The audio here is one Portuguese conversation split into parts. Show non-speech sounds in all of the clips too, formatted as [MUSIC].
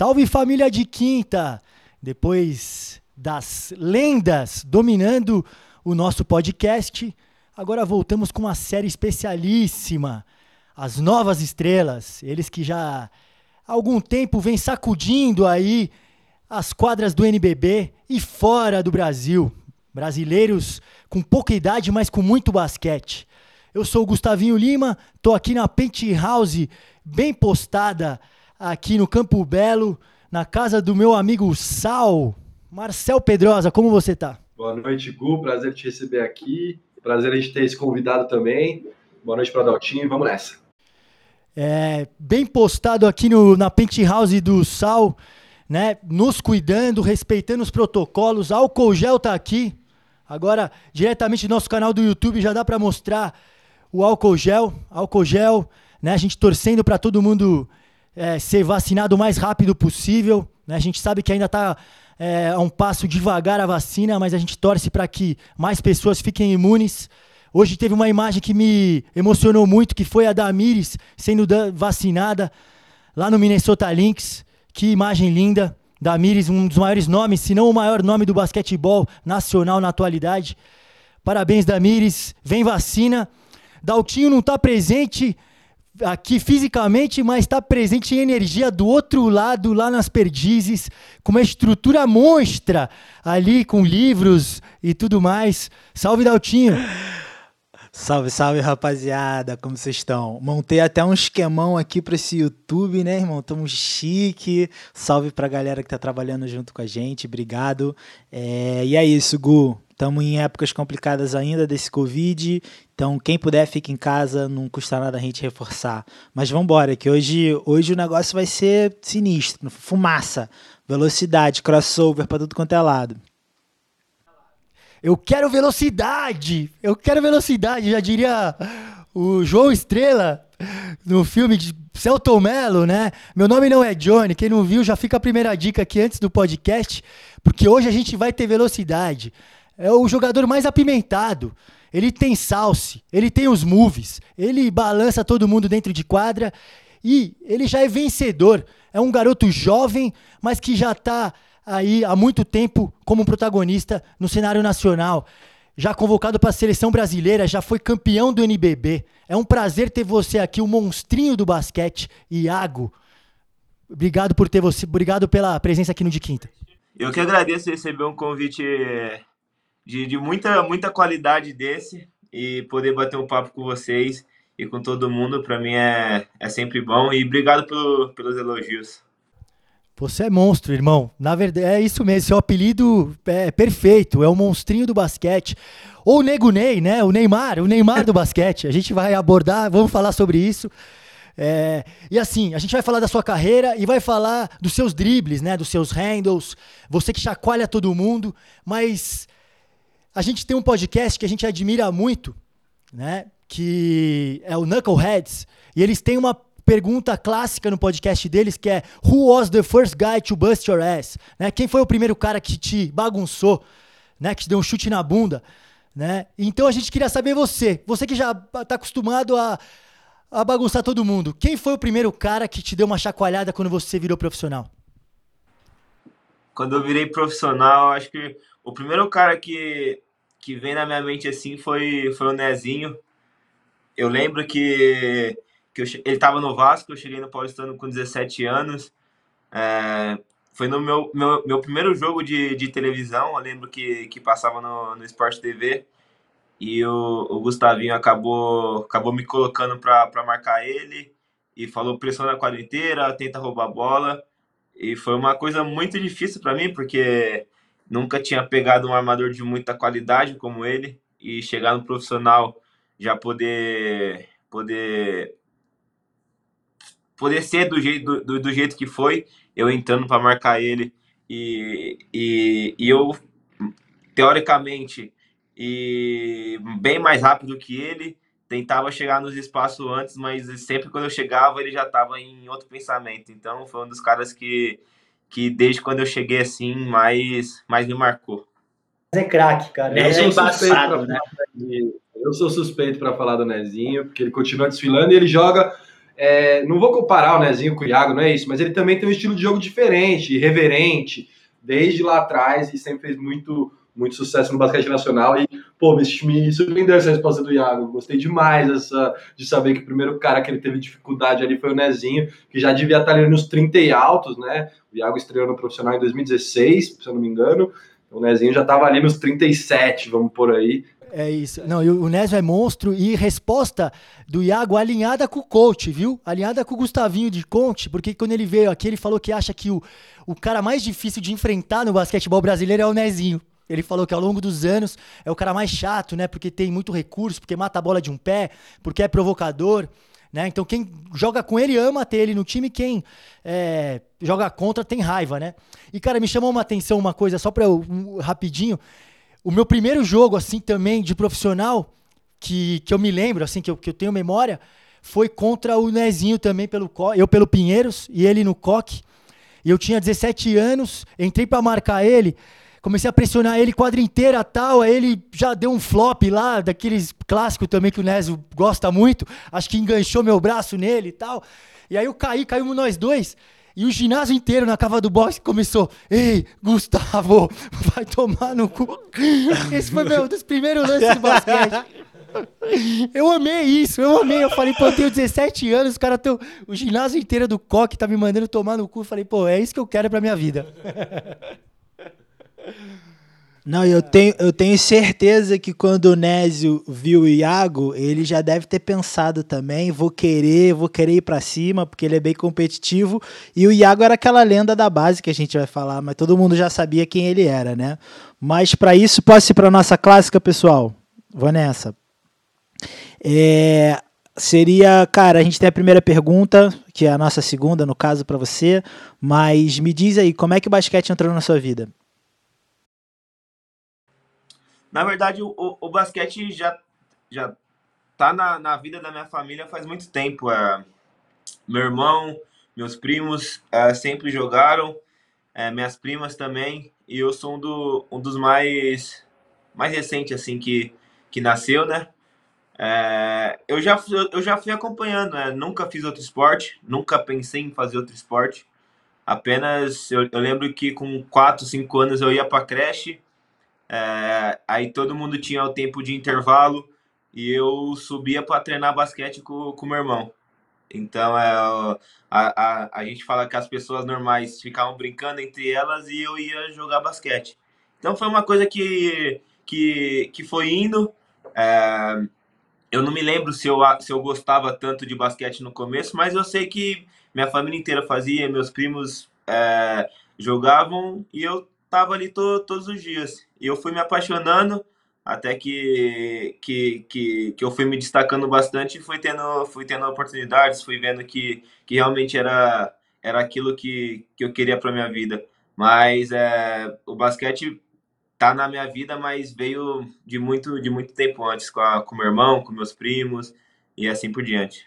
Salve família de quinta! Depois das lendas dominando o nosso podcast, agora voltamos com uma série especialíssima. As novas estrelas, eles que já há algum tempo vêm sacudindo aí as quadras do NBB e fora do Brasil. Brasileiros com pouca idade, mas com muito basquete. Eu sou o Gustavinho Lima, tô aqui na Penthouse, bem postada aqui no Campo Belo, na casa do meu amigo Sal. Marcel Pedrosa, como você tá? Boa noite, Gu. Prazer te receber aqui. Prazer a gente ter esse convidado também. Boa noite para Daltinho. Vamos nessa. É, bem postado aqui no, na Penthouse do Sal, né? Nos cuidando, respeitando os protocolos. Álcool gel tá aqui. Agora, diretamente do nosso canal do YouTube, já dá para mostrar o álcool gel. Álcool gel, né? A gente torcendo para todo mundo é, ser vacinado o mais rápido possível. Né? A gente sabe que ainda está é, a um passo devagar a vacina, mas a gente torce para que mais pessoas fiquem imunes. Hoje teve uma imagem que me emocionou muito, que foi a da Mires sendo vacinada lá no Minnesota Lynx. Que imagem linda. Da Mires, um dos maiores nomes, se não o maior nome do basquetebol nacional na atualidade. Parabéns, Damires. Vem vacina. Daltinho não está presente, aqui fisicamente, mas está presente em energia do outro lado, lá nas perdizes, com uma estrutura monstra ali, com livros e tudo mais. Salve, Daltinho! Salve, salve, rapaziada, como vocês estão? Montei até um esquemão aqui para esse YouTube, né, irmão? Tamo chique. Salve pra galera que tá trabalhando junto com a gente, obrigado. É... E é isso, Gu. Estamos em épocas complicadas ainda desse Covid, então quem puder fica em casa, não custa nada a gente reforçar. Mas vamos embora, que hoje, hoje o negócio vai ser sinistro, fumaça, velocidade, crossover para tudo quanto é lado. Eu quero velocidade! Eu quero velocidade, já diria o João Estrela no filme de Celton Mello, né? Meu nome não é Johnny, quem não viu já fica a primeira dica aqui antes do podcast, porque hoje a gente vai ter velocidade é o jogador mais apimentado. Ele tem salse, ele tem os moves, ele balança todo mundo dentro de quadra e ele já é vencedor. É um garoto jovem, mas que já está aí há muito tempo como protagonista no cenário nacional. Já convocado para a seleção brasileira, já foi campeão do NBB. É um prazer ter você aqui, o monstrinho do basquete, Iago. Obrigado por ter você, obrigado pela presença aqui no de quinta. Eu que agradeço receber um convite de, de muita, muita qualidade desse e poder bater um papo com vocês e com todo mundo, para mim é, é sempre bom. E obrigado pelo, pelos elogios. Você é monstro, irmão. Na verdade, é isso mesmo. Seu apelido é perfeito. É o monstrinho do basquete. Ou o Nego Ney, né? O Neymar, o Neymar do basquete. A gente vai abordar, vamos falar sobre isso. É, e assim, a gente vai falar da sua carreira e vai falar dos seus dribles, né? Dos seus handles. Você que chacoalha todo mundo. Mas a gente tem um podcast que a gente admira muito, né? Que é o Knuckleheads. E eles têm uma pergunta clássica no podcast deles que é Who was the first guy to bust your ass? Né? Quem foi o primeiro cara que te bagunçou, né? Que te deu um chute na bunda, né? Então a gente queria saber você, você que já está acostumado a, a bagunçar todo mundo. Quem foi o primeiro cara que te deu uma chacoalhada quando você virou profissional? Quando eu virei profissional, acho que o primeiro cara que, que vem na minha mente assim foi, foi o Nezinho. Eu lembro que, que eu, ele estava no Vasco, eu cheguei no Paulistano com 17 anos. É, foi no meu, meu, meu primeiro jogo de, de televisão, eu lembro que, que passava no, no Sport TV. E o, o Gustavinho acabou, acabou me colocando para marcar ele e falou pressiona a quadra inteira, tenta roubar a bola. E foi uma coisa muito difícil para mim, porque Nunca tinha pegado um armador de muita qualidade como ele e chegar no profissional já poder poder poder ser do jeito do, do jeito que foi, eu entrando para marcar ele e, e, e eu teoricamente e bem mais rápido que ele, tentava chegar nos espaços antes, mas sempre quando eu chegava ele já estava em outro pensamento. Então foi um dos caras que que desde quando eu cheguei assim, mais, mais me marcou. É craque, cara. É, é embaçado, né? Eu sou suspeito para falar do Nezinho, porque ele continua desfilando e ele joga é, não vou comparar o Nezinho com o Iago, não é isso, mas ele também tem um estilo de jogo diferente, irreverente, desde lá atrás e sempre fez muito muito sucesso no basquete nacional. E, pô, me, surpreendeu essa resposta do Iago, gostei demais essa, de saber que o primeiro cara que ele teve dificuldade ali foi o Nezinho, que já devia estar ali nos 30 e altos, né, o Iago estreou no profissional em 2016, se eu não me engano, o Nezinho já estava ali nos 37, vamos por aí, é isso. Não, o Nésio é monstro e resposta do Iago alinhada com o coach, viu? Alinhada com o Gustavinho de Conte, porque quando ele veio aqui, ele falou que acha que o, o cara mais difícil de enfrentar no basquetebol brasileiro é o Nezinho. Ele falou que ao longo dos anos é o cara mais chato, né? Porque tem muito recurso, porque mata a bola de um pé, porque é provocador. Né? Então quem joga com ele ama ter ele no time, quem é, joga contra tem raiva, né? E cara, me chamou uma atenção uma coisa só para um, rapidinho. O meu primeiro jogo, assim, também de profissional, que, que eu me lembro, assim, que eu, que eu tenho memória, foi contra o Nezinho também, pelo eu pelo Pinheiros e ele no Coque. E eu tinha 17 anos, entrei para marcar ele, comecei a pressionar ele quadra inteira tal, aí ele já deu um flop lá, daqueles clássicos também que o Nésio gosta muito, acho que enganchou meu braço nele e tal. E aí eu caí, caímos nós dois. E o ginásio inteiro na cava do boxe começou: Ei, Gustavo, [LAUGHS] vai tomar no cu. [LAUGHS] Esse foi meu dos primeiros lances do basquete. [LAUGHS] Eu amei isso, eu amei. Eu falei, pô, eu tenho 17 anos, os caras estão. O ginásio inteiro do coque tá me mandando tomar no cu. Eu falei, pô, é isso que eu quero pra minha vida. Não, eu tenho, eu tenho certeza que quando o Nésio viu o Iago, ele já deve ter pensado também, vou querer, vou querer ir para cima, porque ele é bem competitivo. E o Iago era aquela lenda da base que a gente vai falar, mas todo mundo já sabia quem ele era, né? Mas para isso, posso ir para nossa clássica, pessoal? Vou nessa. É, seria, cara, a gente tem a primeira pergunta, que é a nossa segunda, no caso, para você, mas me diz aí, como é que o basquete entrou na sua vida? Na verdade, o, o, basquete já, já tá na, na vida da minha família faz muito tempo. É, meu irmão, meus primos é, sempre jogaram, é, minhas primas também, e eu sou um, do, um dos mais, mais recentes, assim, que, que nasceu, né? É, eu, já, eu já fui acompanhando, né? nunca fiz outro esporte, nunca pensei em fazer outro esporte. Apenas eu, eu lembro que com 4, 5 anos eu ia para creche é, aí todo mundo tinha o tempo de intervalo e eu subia para treinar basquete com o meu irmão. Então é, a, a, a gente fala que as pessoas normais ficavam brincando entre elas e eu ia jogar basquete. Então foi uma coisa que, que, que foi indo. É, eu não me lembro se eu, se eu gostava tanto de basquete no começo, mas eu sei que minha família inteira fazia, meus primos é, jogavam e eu tava ali to, todos os dias. E eu fui me apaixonando até que, que, que, que eu fui me destacando bastante e fui tendo, fui tendo oportunidades, fui vendo que, que realmente era, era aquilo que, que eu queria para minha vida. Mas é, o basquete tá na minha vida, mas veio de muito, de muito tempo antes, com, a, com meu irmão, com meus primos e assim por diante.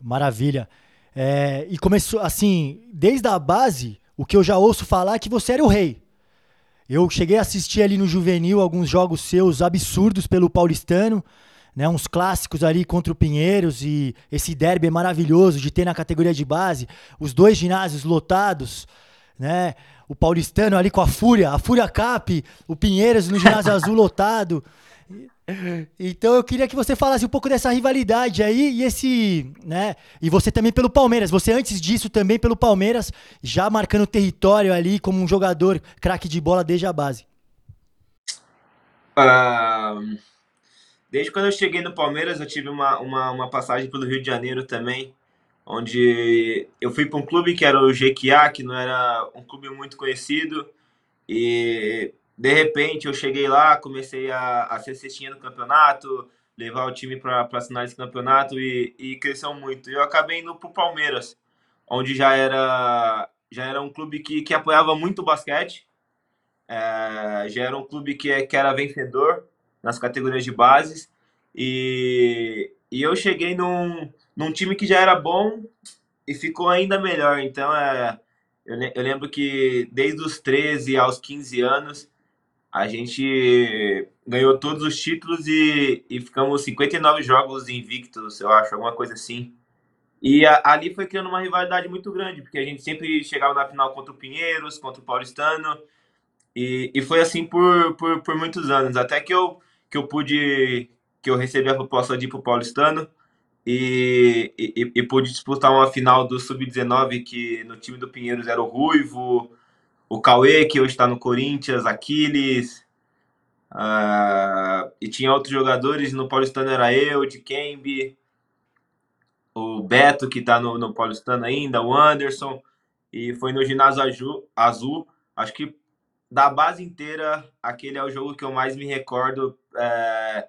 Maravilha. É, e começou assim, desde a base, o que eu já ouço falar é que você era o rei. Eu cheguei a assistir ali no juvenil alguns jogos seus absurdos pelo paulistano, né, uns clássicos ali contra o Pinheiros e esse derby maravilhoso de ter na categoria de base, os dois ginásios lotados, né? O paulistano ali com a Fúria, a Fúria Cap, o Pinheiros no ginásio [LAUGHS] azul lotado. Então eu queria que você falasse um pouco dessa rivalidade aí e esse, né? E você também pelo Palmeiras. Você antes disso também pelo Palmeiras, já marcando território ali como um jogador craque de bola desde a base. Uh, desde quando eu cheguei no Palmeiras, eu tive uma, uma, uma passagem pelo Rio de Janeiro também, onde eu fui para um clube que era o Jequiá, que não era um clube muito conhecido. E de repente eu cheguei lá, comecei a, a ser cestinha no campeonato, levar o time para assinar esse campeonato e, e cresceu muito. Eu acabei indo para o Palmeiras, onde já era, já era um clube que, que apoiava muito o basquete, é, já era um clube que, que era vencedor nas categorias de bases e, e eu cheguei num, num time que já era bom e ficou ainda melhor. Então, é, eu, eu lembro que desde os 13 aos 15 anos a gente ganhou todos os títulos e, e ficamos 59 jogos invictos, eu acho, alguma coisa assim. E a, ali foi criando uma rivalidade muito grande, porque a gente sempre chegava na final contra o Pinheiros, contra o Paulistano, e, e foi assim por, por, por muitos anos, até que eu, que eu pude, que eu recebi a proposta de ir para o Paulistano, e, e, e, pude disputar uma final do Sub-19, que no time do Pinheiros era o Ruivo, o Cauê, que hoje está no Corinthians, Aquiles, uh, e tinha outros jogadores, no Paulistano era eu, de Kembe, o Beto, que está no, no Paulistano ainda, o Anderson, e foi no ginásio azul, azul. Acho que da base inteira, aquele é o jogo que eu mais me recordo. É,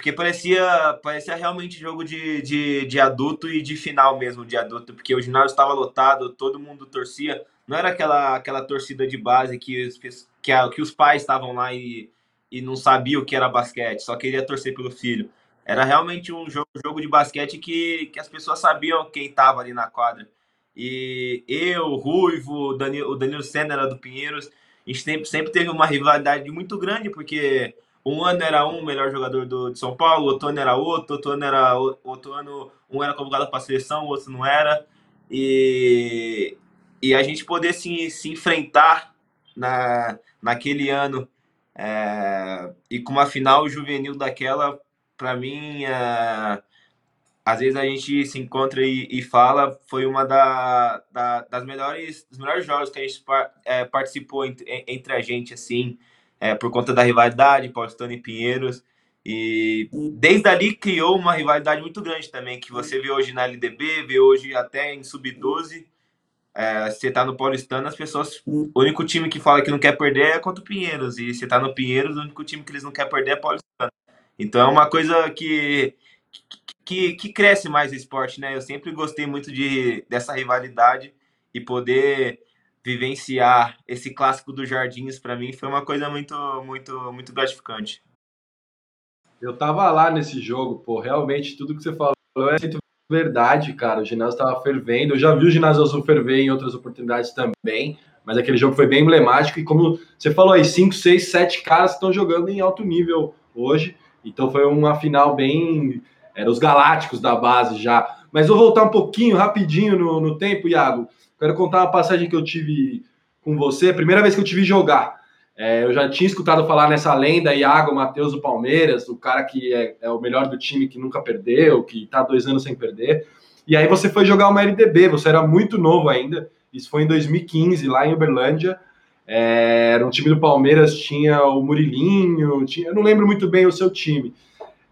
porque parecia, parecia realmente jogo de, de, de adulto e de final mesmo de adulto, porque o ginásio estava lotado, todo mundo torcia. Não era aquela, aquela torcida de base que os, que, a, que os pais estavam lá e, e não sabiam o que era basquete, só queria torcer pelo filho. Era realmente um jogo, jogo de basquete que, que as pessoas sabiam quem estava ali na quadra. E eu, Ruivo, Danilo, o Danilo Senna era do Pinheiros, a gente sempre, sempre teve uma rivalidade muito grande, porque um ano era um melhor jogador do, de São Paulo, outro ano era outro, outro ano era outro ano, um era convocado para a seleção, outro não era. E, e a gente poder se, se enfrentar na, naquele ano é, e com uma final juvenil daquela para mim, é, às vezes a gente se encontra e, e fala, foi uma da, da, das melhores, dos melhores jogos que a gente é, participou entre, entre, a gente, assim, é, por conta da rivalidade, Paulistano e Pinheiros. E desde ali criou uma rivalidade muito grande também, que você vê hoje na LDB, vê hoje até em Sub-12. É, você tá no Paulistano, as pessoas. O único time que fala que não quer perder é contra o Pinheiros. E você tá no Pinheiros, o único time que eles não querem perder é Paulistano. Então é uma coisa que, que, que cresce mais o esporte, né? Eu sempre gostei muito de, dessa rivalidade e poder vivenciar esse clássico dos Jardins para mim foi uma coisa muito, muito, muito gratificante. Eu tava lá nesse jogo, pô, realmente tudo que você falou é verdade, cara. O ginásio tava fervendo. Eu já vi o ginásio azul ferver em outras oportunidades também, mas aquele jogo foi bem emblemático. E como você falou aí, 5, 6, 7 caras estão jogando em alto nível hoje. Então foi uma final bem. Era os galácticos da base já. Mas vou voltar um pouquinho, rapidinho no, no tempo, Iago. Quero contar uma passagem que eu tive com você, primeira vez que eu tive jogar. É, eu já tinha escutado falar nessa lenda, Iago Matheus do Palmeiras, o cara que é, é, o melhor do time que nunca perdeu, que tá dois anos sem perder. E aí você foi jogar uma LDB, você era muito novo ainda. Isso foi em 2015, lá em Uberlândia. É, era um time do Palmeiras, tinha o Murilinho, tinha, eu não lembro muito bem o seu time.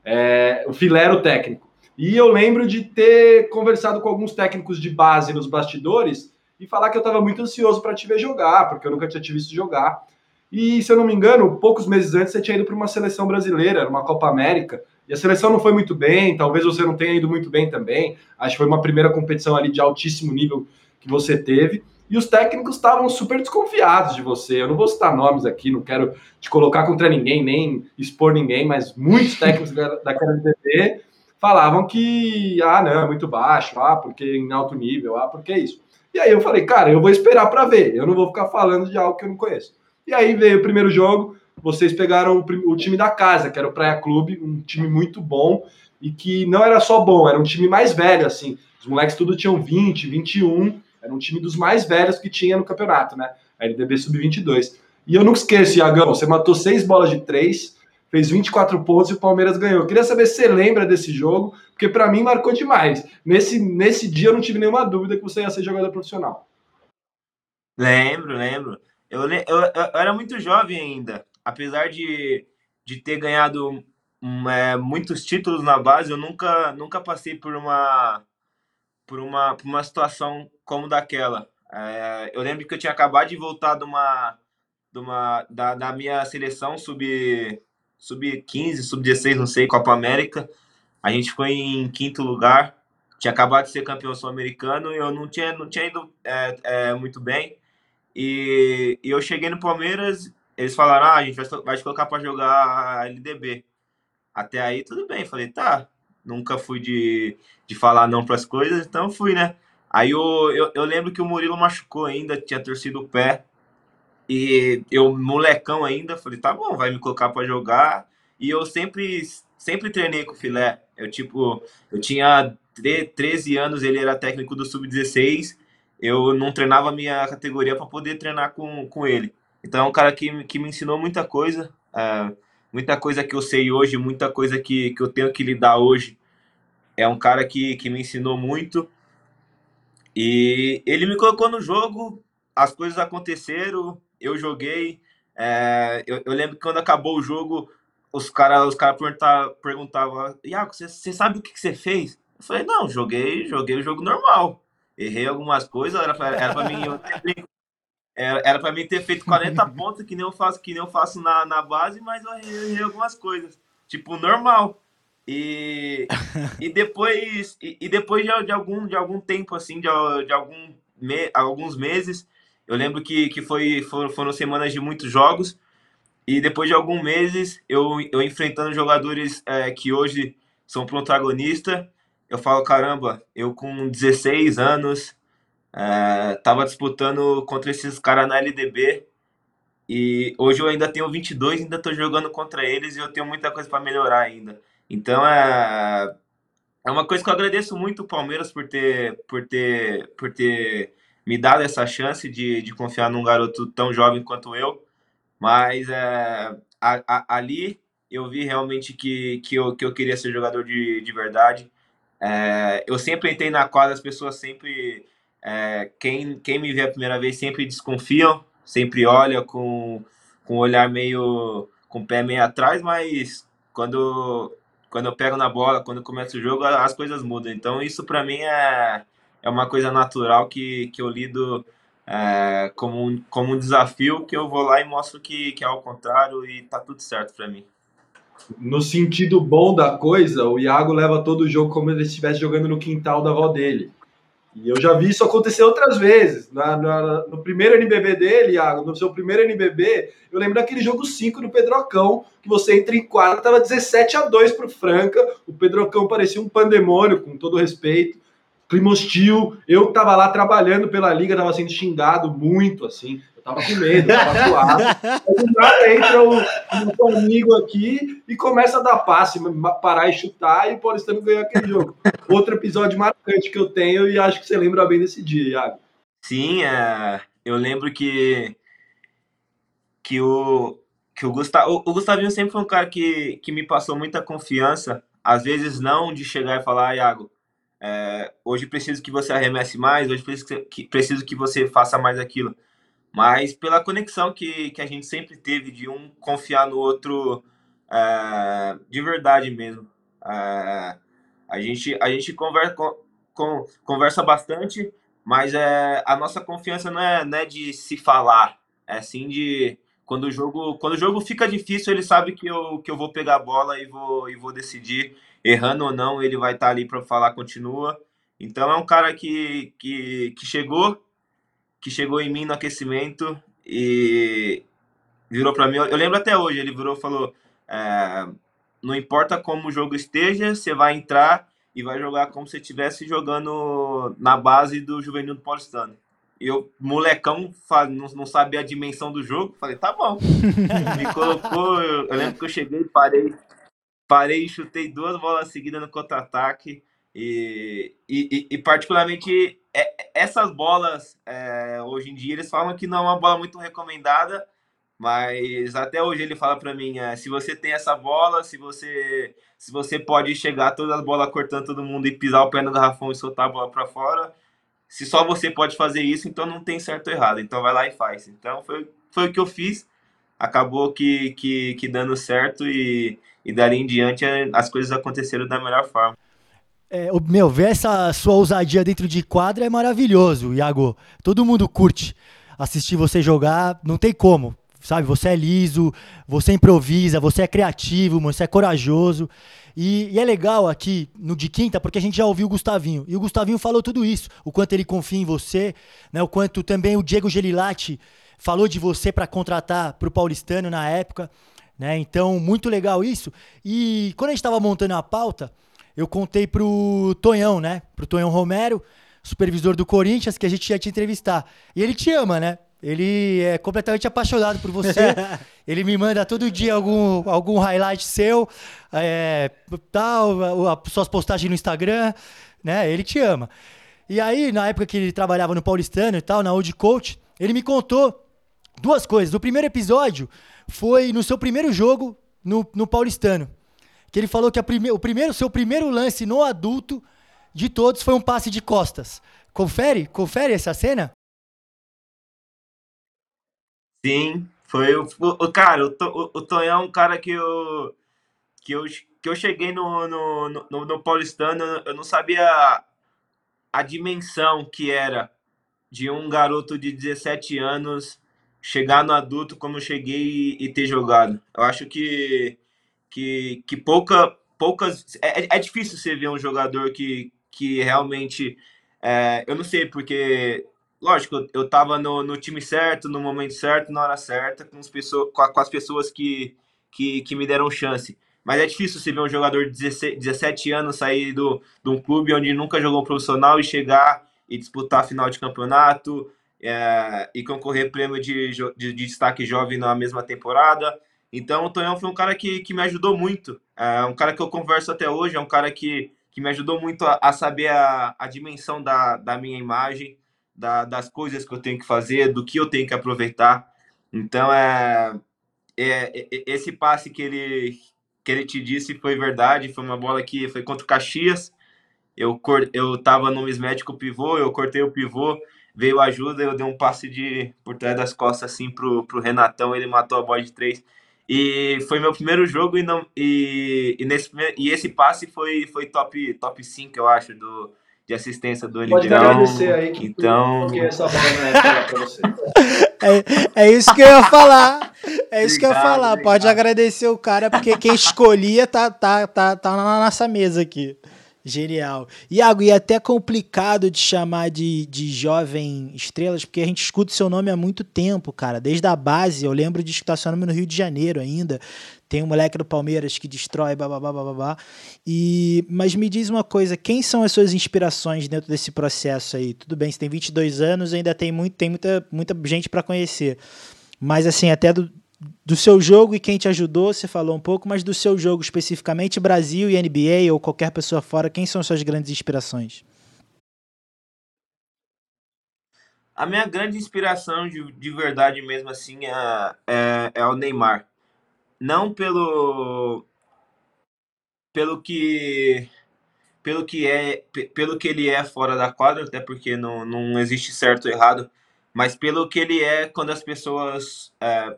É, o Filé era o técnico. E eu lembro de ter conversado com alguns técnicos de base nos bastidores e falar que eu estava muito ansioso para te ver jogar, porque eu nunca tinha te visto jogar. E se eu não me engano, poucos meses antes você tinha ido para uma seleção brasileira, uma Copa América, e a seleção não foi muito bem, talvez você não tenha ido muito bem também. Acho que foi uma primeira competição ali de altíssimo nível que você teve e os técnicos estavam super desconfiados de você. Eu não vou citar nomes aqui, não quero te colocar contra ninguém, nem expor ninguém, mas muitos técnicos da, daquela MTV falavam que, ah, não, é muito baixo, ah, porque em alto nível, ah, porque é isso. E aí eu falei, cara, eu vou esperar para ver, eu não vou ficar falando de algo que eu não conheço. E aí veio o primeiro jogo, vocês pegaram o, o time da casa, que era o Praia Clube, um time muito bom, e que não era só bom, era um time mais velho, assim. Os moleques tudo tinham 20, 21, era um time dos mais velhos que tinha no campeonato, né? A LDB Sub-22. E eu nunca esqueço, Iagão, você matou seis bolas de três, fez 24 pontos e o Palmeiras ganhou. Eu queria saber se você lembra desse jogo, porque para mim marcou demais. Nesse, nesse dia eu não tive nenhuma dúvida que você ia ser jogador profissional. Lembro, lembro. Eu, eu, eu, era muito jovem ainda. Apesar de, de ter ganhado um, é, muitos títulos na base, eu nunca, nunca passei por uma, por uma, por uma situação como daquela. É, eu lembro que eu tinha acabado de voltar de uma, de uma da, da minha seleção sub sub 15, sub 16, não sei, Copa América. A gente ficou em quinto lugar. Tinha acabado de ser campeão sul-americano e eu não tinha, não tinha ido é, é, muito bem. E, e, eu cheguei no Palmeiras, eles falaram: ah, a gente vai, vai te colocar para jogar a LDB. Até aí, tudo bem. Falei: tá, nunca fui de, de falar não para as coisas, então fui, né? Aí eu, eu, eu, lembro que o Murilo machucou ainda, tinha torcido o pé. E eu, molecão ainda, falei, tá bom, vai me colocar para jogar. E eu sempre, sempre treinei com o filé. Eu, tipo, eu tinha 13 anos, ele era técnico do Sub-16. Eu não treinava minha categoria para poder treinar com, com ele. Então é um cara que, que me ensinou muita coisa. É, muita coisa que eu sei hoje, muita coisa que, que eu tenho que lidar hoje. É um cara que, que me ensinou muito. E ele me colocou no jogo, as coisas aconteceram, eu joguei. É, eu, eu, lembro que quando acabou o jogo, os caras os cara perguntavam, perguntavam Iago, você, você sabe o que, que você fez? Eu falei, não, joguei, joguei o jogo normal. Errei algumas coisas, era pra, era pra mim. Era, era pra mim ter feito 40 [LAUGHS] pontos, que nem eu faço, que nem eu faço na, na base, mas eu errei, errei algumas coisas. Tipo, normal. E, e depois, e, e depois de, de, algum, de algum tempo, assim, de, de algum me, alguns meses, eu lembro que, que foi, foram, foram semanas de muitos jogos. E depois de alguns meses, eu, eu enfrentando jogadores é, que hoje são protagonistas, eu falo, caramba, eu com 16 anos, é, tava disputando contra esses caras na LDB, e hoje eu ainda tenho 22, ainda tô jogando contra eles e eu tenho muita coisa para melhorar ainda. Então é, é uma coisa que eu agradeço muito o Palmeiras por ter, por ter, por ter me dado essa chance de, de confiar num garoto tão jovem quanto eu. Mas é, a, a, ali eu vi realmente que, que, eu, que eu queria ser jogador de, de verdade. É, eu sempre entrei na quadra, as pessoas sempre. É, quem, quem me vê a primeira vez sempre desconfiam, sempre olha com, com um olhar meio. com o pé meio atrás, mas quando, quando eu pego na bola, quando começa o jogo, as coisas mudam. Então isso para mim é é uma coisa natural que, que eu lido é, como, um, como um desafio que eu vou lá e mostro que, que é ao contrário e tá tudo certo para mim. No sentido bom da coisa, o Iago leva todo o jogo como se ele estivesse jogando no quintal da avó dele. E eu já vi isso acontecer outras vezes. Na, na, no primeiro NBB dele, Iago, no seu primeiro NBB, eu lembro daquele jogo 5 do Pedrocão, que você entra em quadra, tava 17 a 2 pro Franca. O Pedrocão parecia um pandemônio, com todo respeito clima hostil. Eu tava lá trabalhando pela liga, tava sendo xingado muito, assim. Eu tava com medo, tava [LAUGHS] suado. Aí entra o, o amigo aqui e começa a dar passe, parar e chutar, e o Paulistano ganhou aquele jogo. Outro episódio marcante que eu tenho e acho que você lembra bem desse dia, Iago. Sim, é, eu lembro que, que o, que o, Gustavo, o Gustavinho sempre foi um cara que, que me passou muita confiança. Às vezes não de chegar e falar, ah, Iago, é, hoje preciso que você arremesse mais, hoje preciso que, preciso que você faça mais aquilo. Mas pela conexão que, que a gente sempre teve de um confiar no outro é, de verdade mesmo. É, a, gente, a gente conversa, com, conversa bastante, mas é, a nossa confiança não é, não é de se falar, é sim de quando o jogo quando o jogo fica difícil ele sabe que eu, que eu vou pegar a bola e vou, e vou decidir errando ou não, ele vai estar tá ali para falar continua. Então é um cara que, que, que chegou, que chegou em mim no aquecimento e virou para mim. Eu lembro até hoje, ele virou e falou: é, não importa como o jogo esteja, você vai entrar e vai jogar como se estivesse jogando na base do Juvenil do Paulistano. Eu, molecão, não, não sabia a dimensão do jogo, falei, tá bom. [LAUGHS] Me colocou, eu, eu lembro que eu cheguei, parei, parei e chutei duas bolas seguidas no contra-ataque. E, e, e, particularmente é, essas bolas, é, hoje em dia, eles falam que não é uma bola muito recomendada, mas até hoje ele fala para mim, é, se você tem essa bola, se você se você pode chegar todas as bolas cortando todo mundo e pisar o pé no garrafão e soltar a bola para fora, se só você pode fazer isso, então não tem certo ou errado, então vai lá e faz. Então foi, foi o que eu fiz, acabou que, que, que dando certo e, e dali em diante as coisas aconteceram da melhor forma. É, meu, ver essa sua ousadia dentro de quadra é maravilhoso, Iago. Todo mundo curte assistir você jogar, não tem como, sabe? Você é liso, você improvisa, você é criativo, você é corajoso. E, e, é legal aqui no de quinta, porque a gente já ouviu o Gustavinho. E o Gustavinho falou tudo isso, o quanto ele confia em você, né? O quanto também o Diego Gelilati falou de você para contratar para o Paulistano na época. Né? Então, muito legal isso. E quando a gente estava montando a pauta, eu contei pro Tonhão, né? Pro Tonhão Romero, supervisor do Corinthians, que a gente ia te entrevistar. E ele te ama, né? Ele é completamente apaixonado por você. [LAUGHS] ele me manda todo dia algum, algum highlight seu, é, tal, as suas postagens no Instagram, né? Ele te ama. E aí, na época que ele trabalhava no Paulistano e tal, na Old Coach, ele me contou duas coisas. O primeiro episódio foi no seu primeiro jogo no, no Paulistano. Que ele falou que prime o primeiro, seu primeiro lance no adulto de todos foi um passe de costas. Confere? Confere essa cena? Sim, foi o, o cara, o, o, o Tonhão é um cara que eu, que eu, que eu cheguei no, no, no, no Paulistano, eu não sabia a dimensão que era de um garoto de 17 anos chegar no adulto como eu cheguei e, e ter jogado. Eu acho que, que, que pouca, poucas. É, é difícil você ver um jogador que, que realmente. É, eu não sei, porque, lógico, eu estava no, no time certo, no momento certo, na hora certa, com as pessoas, com, as pessoas que, que, que me deram chance. Mas é difícil você ver um jogador de 17 anos sair do, de um clube onde nunca jogou profissional e chegar e disputar a final de campeonato é, e concorrer prêmio de, de, de, destaque jovem na mesma temporada. Então, o Tonhão foi um cara que, que me ajudou muito. É um cara que eu converso até hoje, é um cara que, que me ajudou muito a, a saber a, a dimensão da, da minha imagem, da, das coisas que eu tenho que fazer, do que eu tenho que aproveitar. Então, é, é, é esse passe que ele, que ele te disse foi verdade. Foi uma bola que foi contra o Caxias. Eu, eu tava no mismético pivô, eu cortei o pivô, veio ajuda, eu dei um passe de por trás das costas assim pro, pro Renatão, ele matou a bola de três. E foi meu primeiro jogo e não e, e nesse e esse passe foi foi top top 5, eu acho, do de assistência do Pode então, então. É, é isso que eu ia falar. É isso obrigado, que eu ia falar. Obrigado. Pode agradecer o cara, porque quem escolhia tá, tá, tá, tá na nossa mesa aqui. Genial. Iago, e é até complicado de chamar de, de jovem estrelas, porque a gente escuta o seu nome há muito tempo, cara. Desde a base, eu lembro de escutar seu nome no Rio de Janeiro ainda. Tem um moleque do Palmeiras que destrói, babá, babá. E, mas me diz uma coisa, quem são as suas inspirações dentro desse processo aí? Tudo bem, você tem 22 anos, ainda tem, muito, tem muita, muita gente para conhecer. Mas assim, até do, do seu jogo e quem te ajudou, você falou um pouco, mas do seu jogo especificamente, Brasil e NBA ou qualquer pessoa fora, quem são suas grandes inspirações? A minha grande inspiração de, de verdade mesmo assim é, é, é o Neymar não pelo pelo que pelo que é pelo que ele é fora da quadra, até porque não, não existe certo ou errado, mas pelo que ele é quando as pessoas é,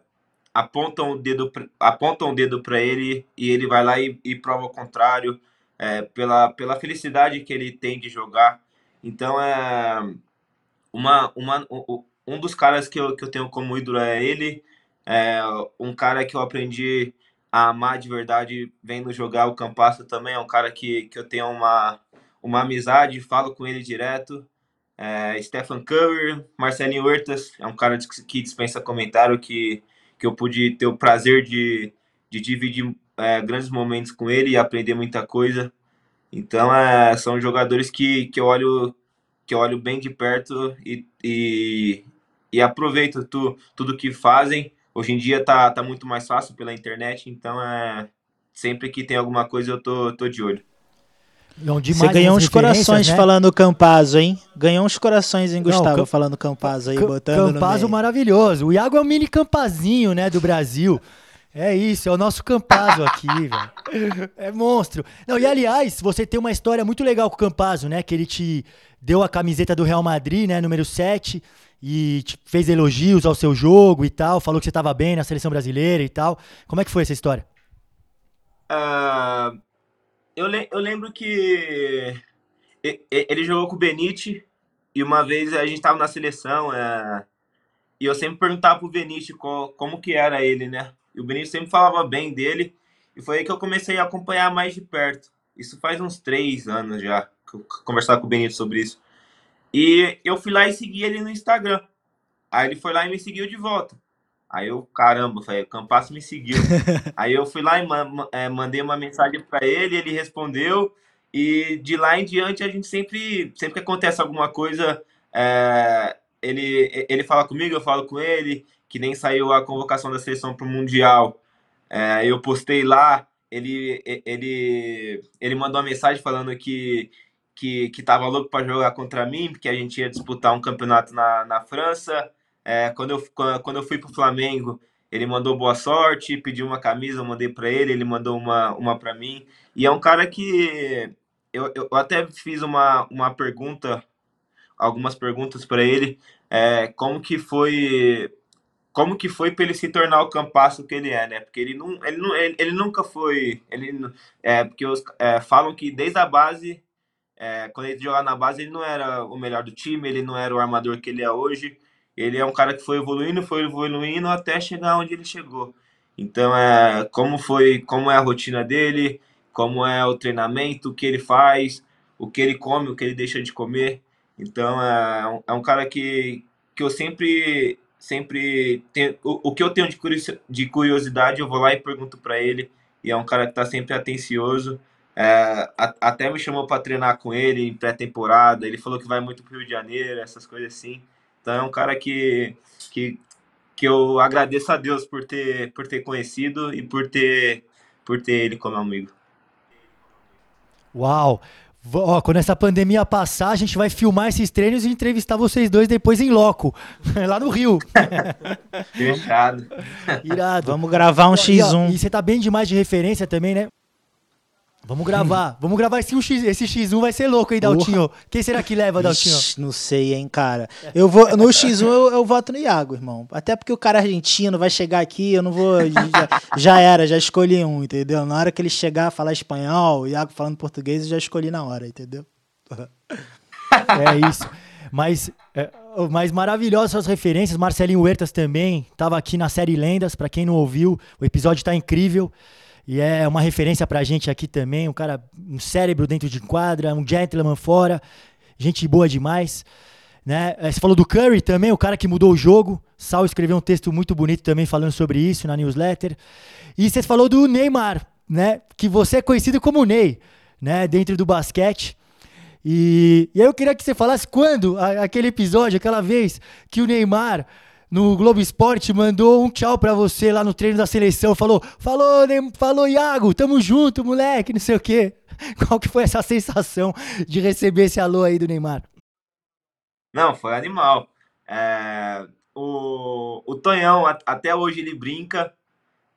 apontam o dedo apontam o dedo para ele e ele vai lá e, e prova o contrário, é, pela pela felicidade que ele tem de jogar. Então é uma, uma um dos caras que eu, que eu tenho como ídolo é ele é um cara que eu aprendi a amar de verdade vendo jogar o Campasso também. É um cara que, que eu tenho uma, uma amizade, falo com ele direto. É, Stephen Curry, Marcelinho Huertas, é um cara que dispensa comentário, que, que eu pude ter o prazer de, de dividir é, grandes momentos com ele e aprender muita coisa. Então, é, são jogadores que, que, eu olho, que eu olho bem de perto e, e, e aproveito tu, tudo que fazem Hoje em dia tá, tá muito mais fácil pela internet, então é sempre que tem alguma coisa eu tô, tô de olho. Você ganhou uns corações né? falando Campazo, hein? Ganhou uns corações, hein, Gustavo, Não, falando Campazo aí, botando Campazo maravilhoso. O Iago é o mini Campazinho, né, do Brasil. É isso, é o nosso Campazo aqui, [LAUGHS] velho. É monstro. Não, e aliás, você tem uma história muito legal com o Campazo, né? Que ele te deu a camiseta do Real Madrid, né? Número 7 e fez elogios ao seu jogo e tal, falou que você estava bem na seleção brasileira e tal. Como é que foi essa história? Uh, eu, le eu lembro que ele jogou com o Benite e uma vez a gente estava na seleção é, e eu sempre perguntava pro Benite como que era ele, né? E o Benite sempre falava bem dele e foi aí que eu comecei a acompanhar mais de perto. Isso faz uns três anos já que eu conversava com o Benito sobre isso. E eu fui lá e segui ele no Instagram. Aí ele foi lá e me seguiu de volta. Aí eu, caramba, falei, o Campasso me seguiu. [LAUGHS] Aí eu fui lá e é, mandei uma mensagem para ele, ele respondeu. E de lá em diante a gente sempre, sempre que acontece alguma coisa, é, ele, ele fala comigo, eu falo com ele, que nem saiu a convocação da seleção para o Mundial. É, eu postei lá, ele, ele, ele mandou uma mensagem falando que que, que tava louco para jogar contra mim, porque a gente ia disputar um campeonato na, na França. É, quando, eu, quando eu fui para o Flamengo, ele mandou boa sorte, pediu uma camisa, eu mandei para ele, ele mandou uma, uma para mim. E é um cara que eu, eu até fiz uma, uma pergunta, algumas perguntas para ele, é, como que foi como que foi para ele se tornar o campasso que ele é, né? Porque ele não, ele, não, ele, ele nunca foi, ele é porque os, é, falam que desde a base, é, quando ele jogava na base, ele não era o melhor do time, ele não era o armador que ele é hoje. Ele é um cara que foi evoluindo, foi evoluindo até chegar onde ele chegou. Então, é como foi, como é a rotina dele, como é o treinamento, o que ele faz, o que ele come, o que ele deixa de comer. Então é um, é um cara que, que eu sempre sempre tenho, o, o que eu tenho de curiosidade eu vou lá e pergunto para ele e é um cara que está sempre atencioso. É, até me chamou para treinar com ele em pré-temporada. Ele falou que vai muito pro Rio de Janeiro, essas coisas assim. Então é um cara que, que, que eu agradeço a Deus por ter, por ter conhecido e por ter, por ter ele como amigo. Uau! Ó, quando essa pandemia passar, a gente vai filmar esses treinos e entrevistar vocês dois depois em loco, [LAUGHS] lá no Rio. [LAUGHS] Fechado. [LAUGHS] Irado. Vamos gravar um X1. E, e você tá bem demais de referência também, né? Vamos gravar. Vamos gravar esse, esse X1 vai ser louco, hein, Daltinho? Quem será que leva, Daltinho? Ixi, não sei, hein, cara. Eu vou, no X1 eu, eu, voto no Iago, irmão. Até porque o cara argentino vai chegar aqui, eu não vou. Já, já, era, já escolhi um, entendeu? Na hora que ele chegar falar espanhol, o Iago falando português, eu já escolhi na hora, entendeu? É isso. Mas, é, mas maravilhosas as referências. Marcelinho Huertas também estava aqui na série Lendas. Para quem não ouviu, o episódio está incrível. E é uma referência pra gente aqui também, um cara, um cérebro dentro de quadra, um gentleman fora, gente boa demais. Né? É, você falou do Curry também, o cara que mudou o jogo. Sal escreveu um texto muito bonito também falando sobre isso na newsletter. E você falou do Neymar, né? Que você é conhecido como Ney, né? Dentro do basquete. E, e aí eu queria que você falasse quando a, aquele episódio, aquela vez que o Neymar no Globo Esporte mandou um tchau pra você lá no treino da seleção. Falou, falou, falou, Iago, tamo junto, moleque, não sei o quê. [LAUGHS] Qual que foi essa sensação de receber esse alô aí do Neymar? Não, foi animal. É, o, o Tonhão, até hoje ele brinca.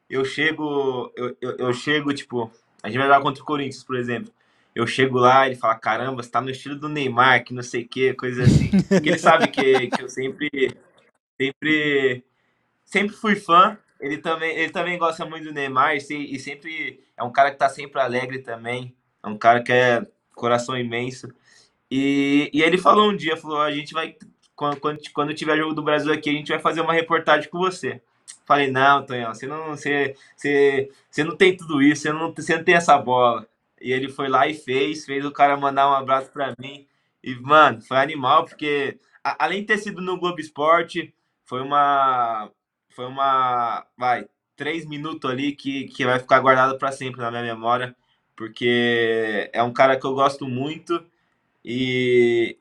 Eu chego, eu, eu, eu, chego, tipo, a gente vai jogar contra o Corinthians, por exemplo. Eu chego lá, ele fala, caramba, você tá no estilo do Neymar, que não sei o que, coisa assim. [LAUGHS] Porque ele sabe que, que eu sempre Sempre, sempre fui fã. Ele também, ele também gosta muito do Neymar e, e sempre é um cara que tá sempre alegre também. É um cara que é coração imenso. E, e ele falou um dia, falou, a gente vai quando, quando, quando tiver jogo do Brasil aqui, a gente vai fazer uma reportagem com você. Falei, não, Tonhão, você não, você, você, você não tem tudo isso, você não, você não tem essa bola. E ele foi lá e fez, fez o cara mandar um abraço para mim. E, mano, foi animal, porque a, além de ter sido no Globo Esporte, foi uma. Foi uma. Vai, três minutos ali que, que vai ficar guardado para sempre na minha memória, porque é um cara que eu gosto muito e.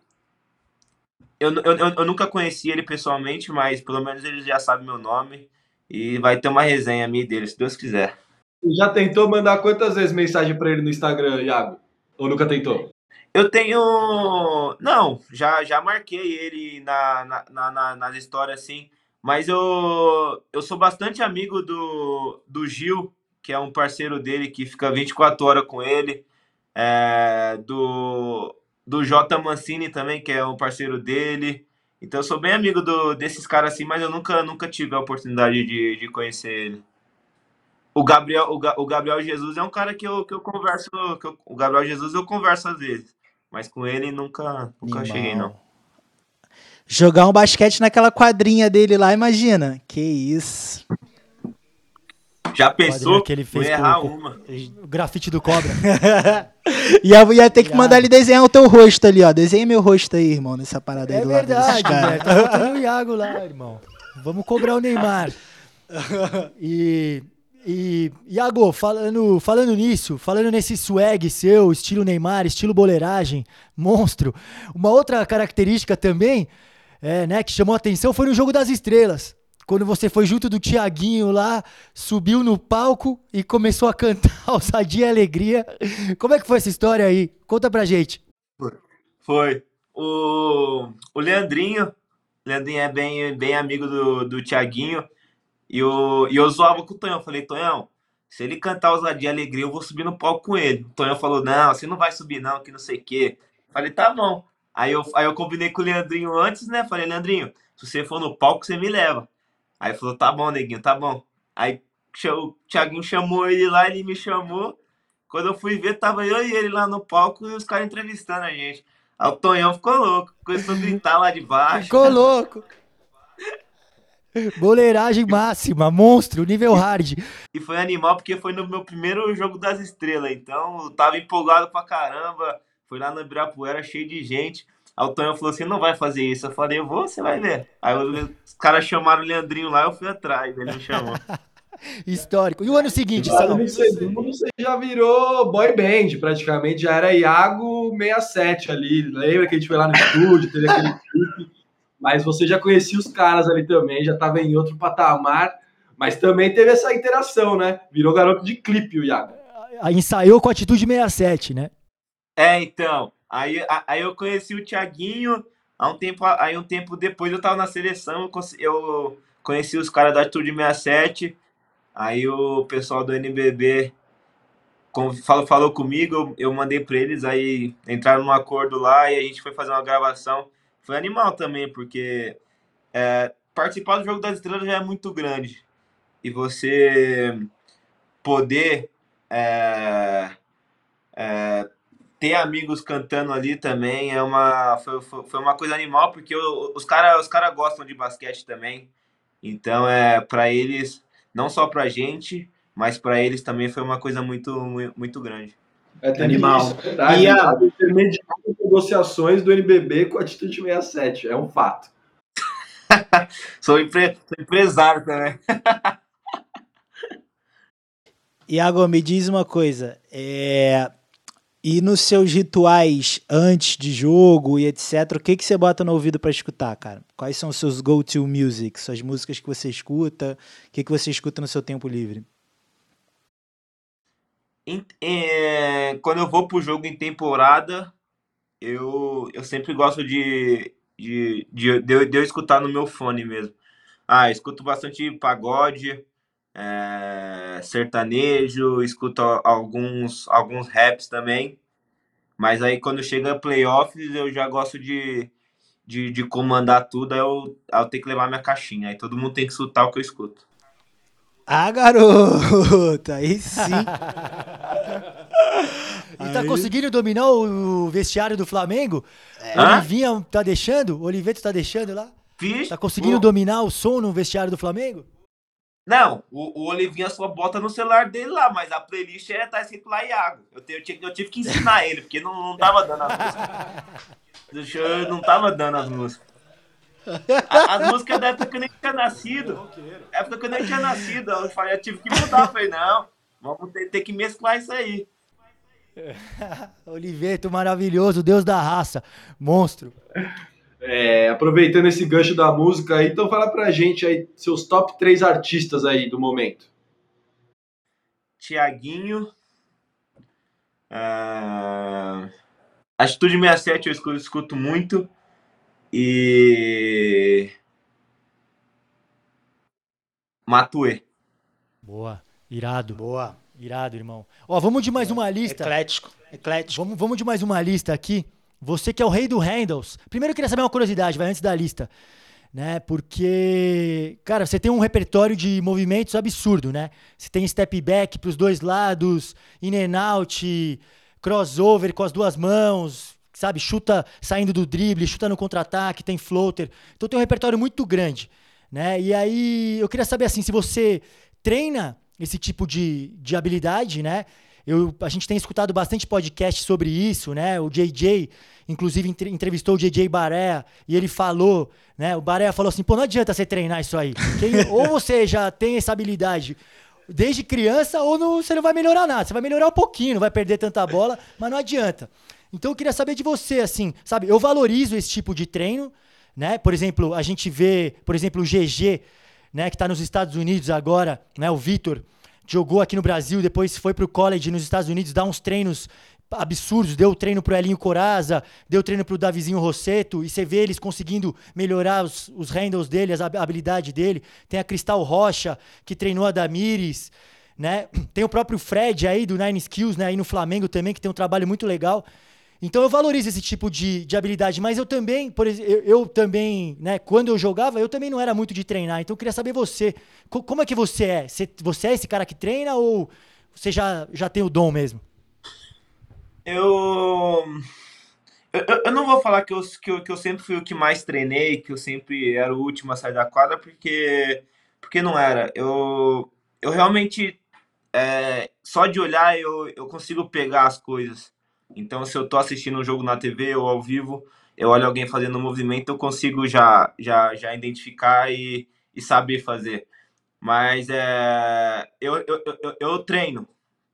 Eu, eu, eu nunca conheci ele pessoalmente, mas pelo menos ele já sabe meu nome e vai ter uma resenha minha dele, se Deus quiser. Já tentou mandar quantas vezes mensagem para ele no Instagram, Iago? Ou nunca tentou? Eu tenho. Não, já, já marquei ele na, na, na, nas histórias assim. Mas eu, eu sou bastante amigo do, do Gil, que é um parceiro dele que fica 24 horas com ele. É, do, do J Mancini também, que é um parceiro dele. Então eu sou bem amigo do, desses caras assim, mas eu nunca, nunca tive a oportunidade de, de conhecer ele. O Gabriel, o, o Gabriel Jesus é um cara que eu, que eu converso. Que eu, o Gabriel Jesus eu converso às vezes. Mas com ele nunca, nunca cheguei, não. Jogar um basquete naquela quadrinha dele lá, imagina. Que isso. Já pensou? Que ele fez errar com, uma. O grafite do cobra. [LAUGHS] ia, ia ter que mandar ele desenhar o teu rosto ali, ó. Desenha meu rosto aí, irmão, nessa parada aí é do lado verdade, velho. Tá o Iago lá, irmão. Vamos cobrar o Neymar. [LAUGHS] E e, Iago, falando, falando nisso, falando nesse swag seu, estilo Neymar, estilo boleiragem, monstro, uma outra característica também é, né, que chamou atenção foi no Jogo das Estrelas. Quando você foi junto do Tiaguinho lá, subiu no palco e começou a cantar [LAUGHS] Ousadia e Alegria. Como é que foi essa história aí? Conta pra gente. Foi. O, o Leandrinho, Leandrinho é bem, bem amigo do, do Tiaguinho. E, o, e eu zoava com o Tonhão. Falei, Tonhão, se ele cantar Ousadia e Alegria, eu vou subir no palco com ele. O Tonhão falou, não, você não vai subir não, que não sei o quê. Falei, tá bom. Aí eu, aí eu combinei com o Leandrinho antes, né? Falei, Leandrinho, se você for no palco, você me leva. Aí falou, tá bom, neguinho, tá bom. Aí o Thiaguinho chamou ele lá, ele me chamou. Quando eu fui ver, tava eu e ele lá no palco e os caras entrevistando a gente. Aí o Tonhão ficou louco, começou a gritar lá de baixo. Ficou louco. Boleiragem máxima, monstro, nível hard. E foi animal porque foi no meu primeiro jogo das estrelas, então eu tava empolgado pra caramba. Foi lá no Ibirapuera, cheio de gente. Aí o Tonhão falou assim: não vai fazer isso. Eu falei: eu vou, você vai ver. Aí os caras chamaram o Leandrinho lá, eu fui atrás, ele me chamou. [LAUGHS] Histórico. E o ano seguinte, segundo você já virou boy band, praticamente. Já era Iago 67 ali. Lembra que a gente foi lá no estúdio, teve aquele clipe. Mas você já conhecia os caras ali também, já estava em outro patamar. Mas também teve essa interação, né? Virou garoto de clipe o Iago. Aí ensaiou com a atitude 67, né? É, então. Aí, aí eu conheci o Thiaguinho, há um tempo, aí um tempo depois eu tava na seleção, eu conheci os caras da Atitude 67, aí o pessoal do NBB falou, falou comigo, eu, mandei para eles, aí entraram num acordo lá e a gente foi fazer uma gravação. Foi animal também, porque é, participar do Jogo das Estrelas já é muito grande. E você poder é, é, ter amigos cantando ali também é uma foi, foi uma coisa animal porque os caras os cara gostam de basquete também. Então é para eles não só para gente mas para eles também foi uma coisa muito muito grande. É animal. isso, é verdade, e a... negociações do NBB com a Atitude 67 é um fato [LAUGHS] sou, empre... sou empresário também [LAUGHS] Iago, me diz uma coisa. É, e nos seus rituais antes de jogo e etc, o que, que você bota no ouvido para escutar, cara? Quais são os seus go-to music, suas músicas que você escuta? O que, que você escuta no seu tempo livre? É, quando eu vou pro jogo em temporada, eu, eu sempre gosto de, de, de, de, de eu escutar no meu fone mesmo. Ah, escuto bastante pagode, é, sertanejo, escuto alguns, alguns raps também. Mas aí quando chega playoffs, eu já gosto de, de, de comandar tudo, aí eu, aí eu tenho que levar minha caixinha. Aí todo mundo tem que escutar o que eu escuto. Ah, garota! Aí sim! [LAUGHS] e tá conseguindo dominar o vestiário do Flamengo? É. Olivinha tá deixando? O Oliveto tá deixando lá? Fiz. Tá conseguindo dominar o som no vestiário do Flamengo? Não, o, o Olivinha só bota no celular dele lá, mas a playlist é, tá escrito lá Iago. Eu, te, eu, tive, eu tive que ensinar ele, porque não, não tava dando as músicas. Eu não tava dando as músicas. A, as músicas da época que eu nem tinha nascido. época que eu nem tinha nascido. Eu, falei, eu tive que mudar. Eu falei, não, vamos ter, ter que mesclar isso aí. [LAUGHS] Oliveto, maravilhoso, Deus da raça, monstro. É, aproveitando esse gancho da música aí, então fala pra gente aí seus top 3 artistas aí do momento. Tiaguinho. Uh, Atitude 67 eu escuto, escuto muito. E. Matue. Boa, irado. Boa, irado, irmão. Ó, vamos de mais uma lista. Eclético, eclético. Vamos, vamos de mais uma lista aqui. Você que é o rei do handles. Primeiro eu queria saber uma curiosidade, vai antes da lista. Né? Porque, cara, você tem um repertório de movimentos absurdo, né? Você tem step back para os dois lados, in and out, crossover com as duas mãos, sabe? Chuta saindo do drible, chuta no contra-ataque, tem floater. Então tem um repertório muito grande, né? E aí eu queria saber assim, se você treina esse tipo de, de habilidade, né? Eu, a gente tem escutado bastante podcast sobre isso, né? O JJ, inclusive, entrevistou o JJ Baré e ele falou, né? O Baré falou assim: pô, não adianta você treinar isso aí. ou você já tem essa habilidade desde criança, ou não, você não vai melhorar nada. Você vai melhorar um pouquinho, não vai perder tanta bola, mas não adianta. Então eu queria saber de você, assim, sabe? Eu valorizo esse tipo de treino. né? Por exemplo, a gente vê, por exemplo, o GG, né, que está nos Estados Unidos agora, né, o Vitor, jogou aqui no Brasil, depois foi para o college nos Estados Unidos, dá uns treinos absurdos, deu treino pro Elinho Coraza, deu treino pro Davizinho Rosseto, e você vê eles conseguindo melhorar os, os handles dele, a habilidade dele. Tem a Cristal Rocha, que treinou a Damires, né? Tem o próprio Fred aí, do Nine Skills, né? Aí no Flamengo também, que tem um trabalho muito legal. Então eu valorizo esse tipo de, de habilidade, mas eu também, por eu, eu, também, né, quando eu jogava, eu também não era muito de treinar. Então eu queria saber você, co como é que você é? Você, você é esse cara que treina ou você já, já tem o dom mesmo? Eu, eu, eu não vou falar que eu, que, eu, que eu sempre fui o que mais treinei, que eu sempre era o último a sair da quadra, porque, porque não era. Eu, eu realmente, é, só de olhar, eu, eu consigo pegar as coisas. Então, se eu tô assistindo um jogo na TV ou ao vivo, eu olho alguém fazendo um movimento, eu consigo já, já, já identificar e, e saber fazer. Mas é, eu, eu, eu, eu treino,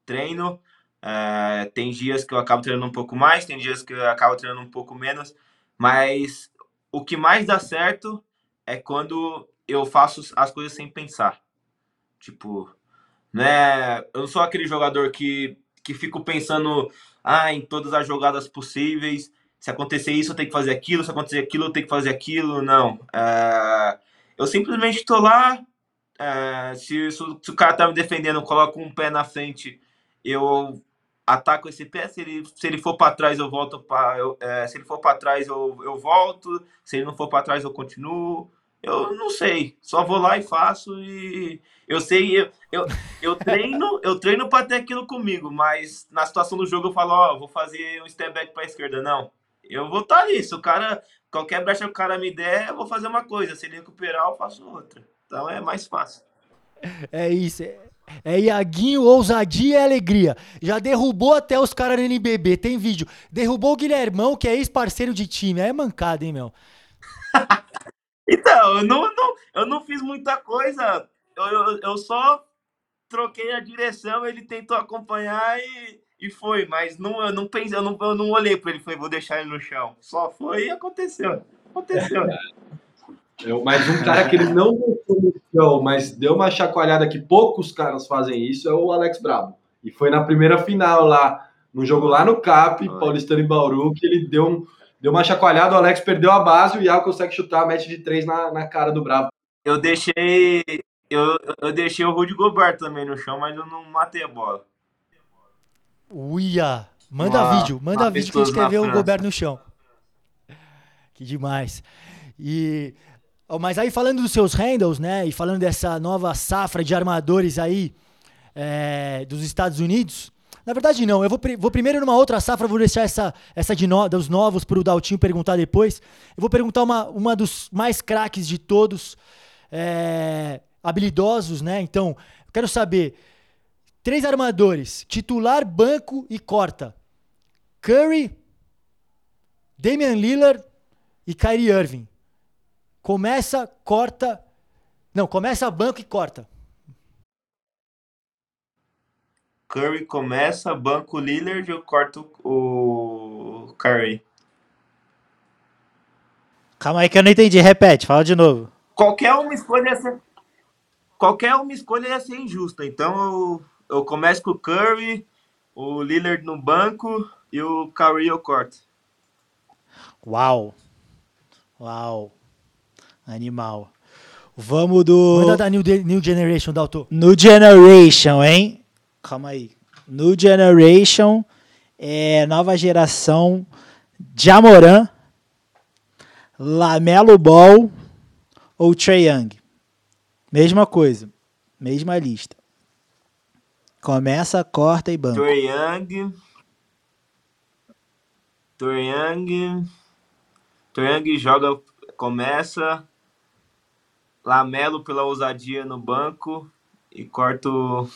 treino. É, tem dias que eu acabo treinando um pouco mais, tem dias que eu acabo treinando um pouco menos. Mas o que mais dá certo é quando eu faço as coisas sem pensar. Tipo, né? Eu não sou aquele jogador que, que fico pensando ah, em todas as jogadas possíveis. Se acontecer isso, eu tenho que fazer aquilo. Se acontecer aquilo, eu tenho que fazer aquilo. Não. É, eu simplesmente estou lá. É, se, se, o cara tá me defendendo, eu coloco um pé na frente, eu ataco esse pé. Se ele, se ele for para trás, eu volto. É, se ele for para trás, eu, eu volto. Se ele não for para trás, eu continuo. Eu não sei, só vou lá e faço e eu sei, eu, eu, eu [LAUGHS] treino, eu treino para ter aquilo comigo, mas na situação do jogo eu falo, ó, oh, vou fazer um step back para esquerda, não. Eu vou estar ali, se o cara, qualquer brecha que o cara me der, eu vou fazer uma coisa, se ele recuperar, eu faço outra. Então é mais fácil. É isso, é, é Iaguinho, ousadia e alegria. Já derrubou até os caras no NBB, tem vídeo. Derrubou o Guilhermão, que é ex-parceiro de time. É mancada, hein, meu? [LAUGHS] Então, eu não, não, eu não fiz muita coisa. Eu, eu, eu só troquei a direção, ele tentou acompanhar e, e foi. Mas não, eu não pensei, eu não, eu não olhei para ele e falei, vou deixar ele no chão. Só foi e aconteceu. Aconteceu. Eu, mas um cara que ele não deixou no chão, mas deu uma chacoalhada que poucos caras fazem isso, é o Alex Brabo. E foi na primeira final lá, no jogo lá no CAP, Paulistano e Bauru, que ele deu um Deu uma chacoalhada, o Alex perdeu a base, o Iago consegue chutar a match de três na, na cara do Bravo. Eu deixei. Eu, eu deixei o Rudy Gobert também no chão, mas eu não matei a bola. Uia! Manda uma, vídeo, manda vídeo que a gente quer ver o Gobert no chão. Que demais. E. Mas aí falando dos seus handles, né? E falando dessa nova safra de armadores aí é, dos Estados Unidos, na verdade, não. Eu vou, vou primeiro numa outra safra, vou deixar essa, essa de no, dos novos para o Daltinho perguntar depois. Eu vou perguntar uma, uma dos mais craques de todos, é, habilidosos, né? Então, eu quero saber: três armadores, titular, banco e corta. Curry, Damian Lillard e Kyrie Irving. Começa, corta. Não, começa banco e corta. Curry começa, banco Lillard, eu corto o Curry. Calma aí que eu não entendi. Repete, fala de novo. Qualquer uma escolha ia ser, qualquer uma escolha ia ser injusta. Então eu, eu começo com o Curry, o Lillard no banco e o Curry eu corto. Uau. Uau. Animal. Vamos do. Manda da New, New Generation, Dalton. New Generation, hein? Calma aí. New Generation, é, nova geração, Jamoran, Lamelo Ball ou Trey Young. Mesma coisa, mesma lista. Começa, corta e banco. Trey Young. Trey Young. Trey Young joga, começa. Lamelo pela ousadia no banco e corto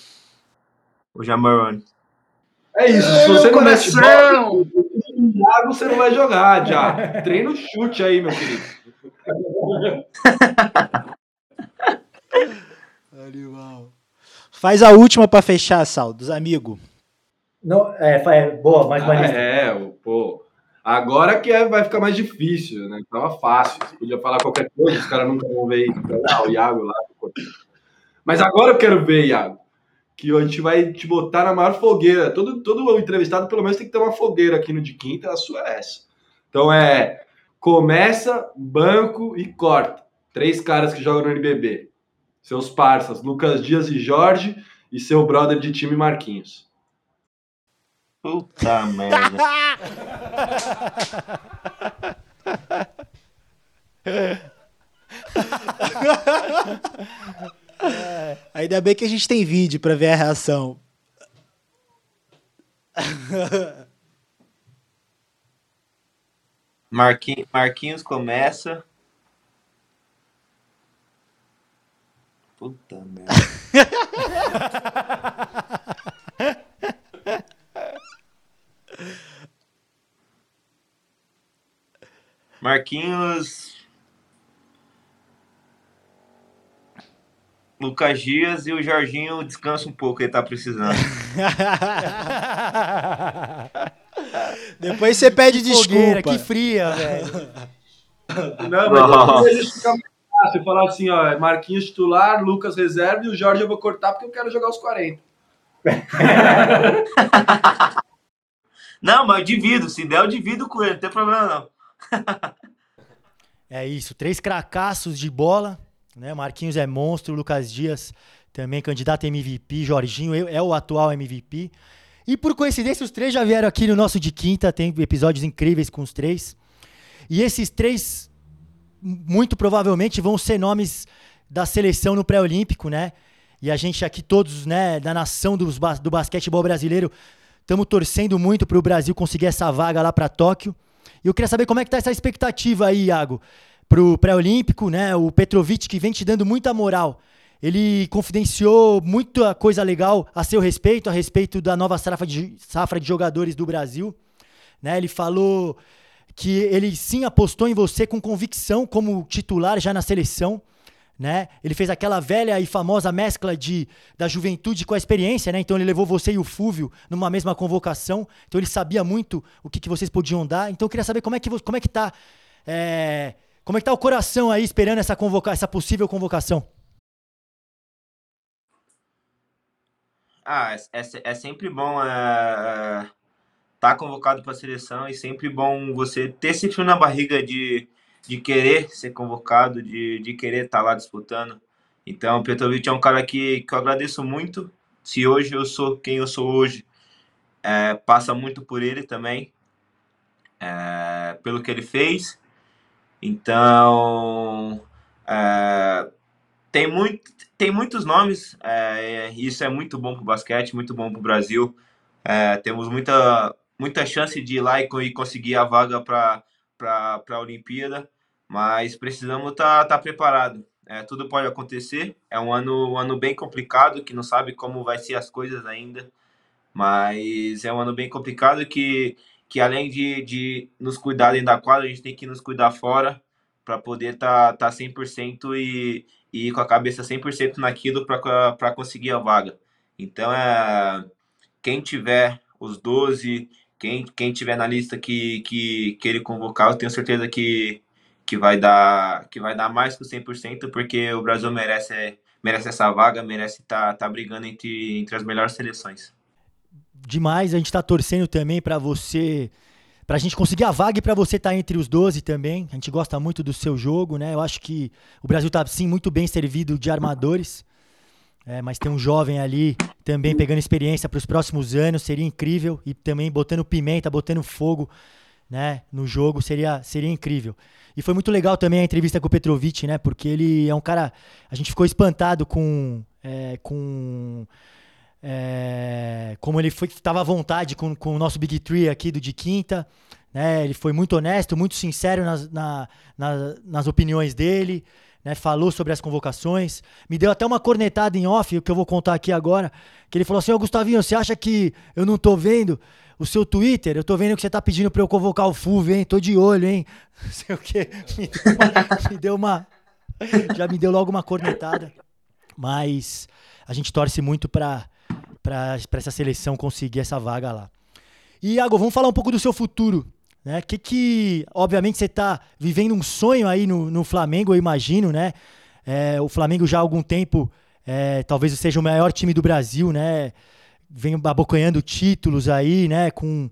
o Jamarone. É isso, se você não mete bola, você não vai jogar já. Treina o chute aí, meu querido. [LAUGHS] Animal. Faz a última para fechar, Sal, dos amigos. Não, é, é boa, mais ah, É, pô. Agora que é, vai ficar mais difícil, né? Tava fácil. Você podia falar qualquer coisa, os caras nunca vão ver ah, o Iago lá. Mas agora eu quero ver, Iago, que a gente vai te botar na maior fogueira. Todo, todo entrevistado, pelo menos, tem que ter uma fogueira aqui no de quinta, a sua é essa. Então é começa, banco e corta. Três caras que jogam no NBB. Seus parças, Lucas Dias e Jorge, e seu brother de time Marquinhos. Puta [LAUGHS] merda. [LAUGHS] Ainda bem que a gente tem vídeo pra ver a reação. [LAUGHS] Marquinhos, Marquinhos começa. Puta merda. [LAUGHS] Marquinhos. Lucas Dias e o Jorginho descansa um pouco, ele tá precisando. [LAUGHS] Depois você pede Fogueira, desculpa. que fria, velho. Não, mas Nossa. eu fica mais fácil falar assim, ó, é Marquinhos titular, Lucas reserva e o Jorge eu vou cortar porque eu quero jogar os 40. [LAUGHS] Não, mas eu divido. Se der, eu divido com ele, não tem problema não. É isso, três cracassos de bola, né? Marquinhos é monstro, Lucas Dias também candidato a MVP, Jorginho é o atual MVP. E por coincidência, os três já vieram aqui no nosso de quinta, tem episódios incríveis com os três. E esses três, muito provavelmente, vão ser nomes da seleção no pré-olímpico, né? E a gente aqui, todos, né, da nação dos bas- do basquetebol brasileiro, estamos torcendo muito para o Brasil conseguir essa vaga lá para Tóquio. E eu queria saber como é que tá essa expectativa aí, Iago, pro pré-olímpico, né? O Petrovic que vem te dando muita moral. Ele confidenciou muita coisa legal a seu respeito, a respeito da nova safra de, safra de jogadores do Brasil. Né? Ele falou que ele sim apostou em você com convicção como titular já na seleção. Né? Ele fez aquela velha e famosa mescla de, da juventude com a experiência, né? Então ele levou você e o Fúvio numa mesma convocação. Então ele sabia muito o que, que vocês podiam dar. Então eu queria saber como é que como é que tá é, como é que tá o coração aí esperando essa convoca essa possível convocação. Ah, é, é, é sempre bom estar tá convocado para a seleção e sempre bom você ter esse na barriga de, de querer ser convocado, de, de querer estar lá disputando. Então, o Petrovic é um cara que, que eu agradeço muito. Se hoje eu sou quem eu sou hoje, é, passa muito por ele também, é, pelo que ele fez. Então, é, tem, muito, tem muitos nomes, é, isso é muito bom para o basquete, muito bom para o Brasil. É, temos muita, muita chance de ir lá e, e conseguir a vaga para a Olimpíada, mas precisamos estar tá, tá preparado. É, tudo pode acontecer. É um ano, um ano bem complicado, que não sabe como vai ser as coisas ainda, mas é um ano bem complicado que, que além de, de nos cuidar dentro da quadra, a gente tem que nos cuidar fora para poder estar tá, tá 100% e, e com a cabeça 100% naquilo para conseguir a vaga. Então, é, quem tiver os 12, quem, quem tiver na lista que, que, que ele convocar, eu tenho certeza que, que, vai dar, que vai dar mais que o 100%, porque o Brasil merece, merece essa vaga, merece estar tá, tá brigando entre, entre as melhores seleções. Demais, a gente tá torcendo também para você pra gente conseguir a vaga e pra você estar tá entre os 12 também. A gente gosta muito do seu jogo, né? Eu acho que o Brasil tá sim muito bem servido de armadores. É, mas tem um jovem ali também pegando experiência para os próximos anos, seria incrível. E também botando pimenta, botando fogo né, no jogo, seria, seria incrível. E foi muito legal também a entrevista com o Petrovic, né? Porque ele é um cara. A gente ficou espantado com. É, com é, como ele estava à vontade com, com o nosso Big Tree aqui do de quinta. Né? Ele foi muito honesto, muito sincero nas, na, na, nas opiniões dele. Né, falou sobre as convocações, me deu até uma cornetada em off, que eu vou contar aqui agora, que ele falou assim, ô Gustavinho, você acha que eu não tô vendo o seu Twitter? Eu tô vendo que você tá pedindo pra eu convocar o Fulvio, hein? Tô de olho, hein? [LAUGHS] Não sei o quê. [LAUGHS] Me deu uma... me deu uma já me deu logo uma cornetada. Mas a gente torce muito pra, pra essa seleção conseguir essa vaga lá. E, Iago, vamos falar um pouco do seu futuro. né? Que que, obviamente, você está vivendo um sonho aí no, no Flamengo, eu imagino, né? É, o Flamengo já há algum tempo, é, talvez seja o maior time do Brasil, né? Vem abocanhando títulos aí, né? Com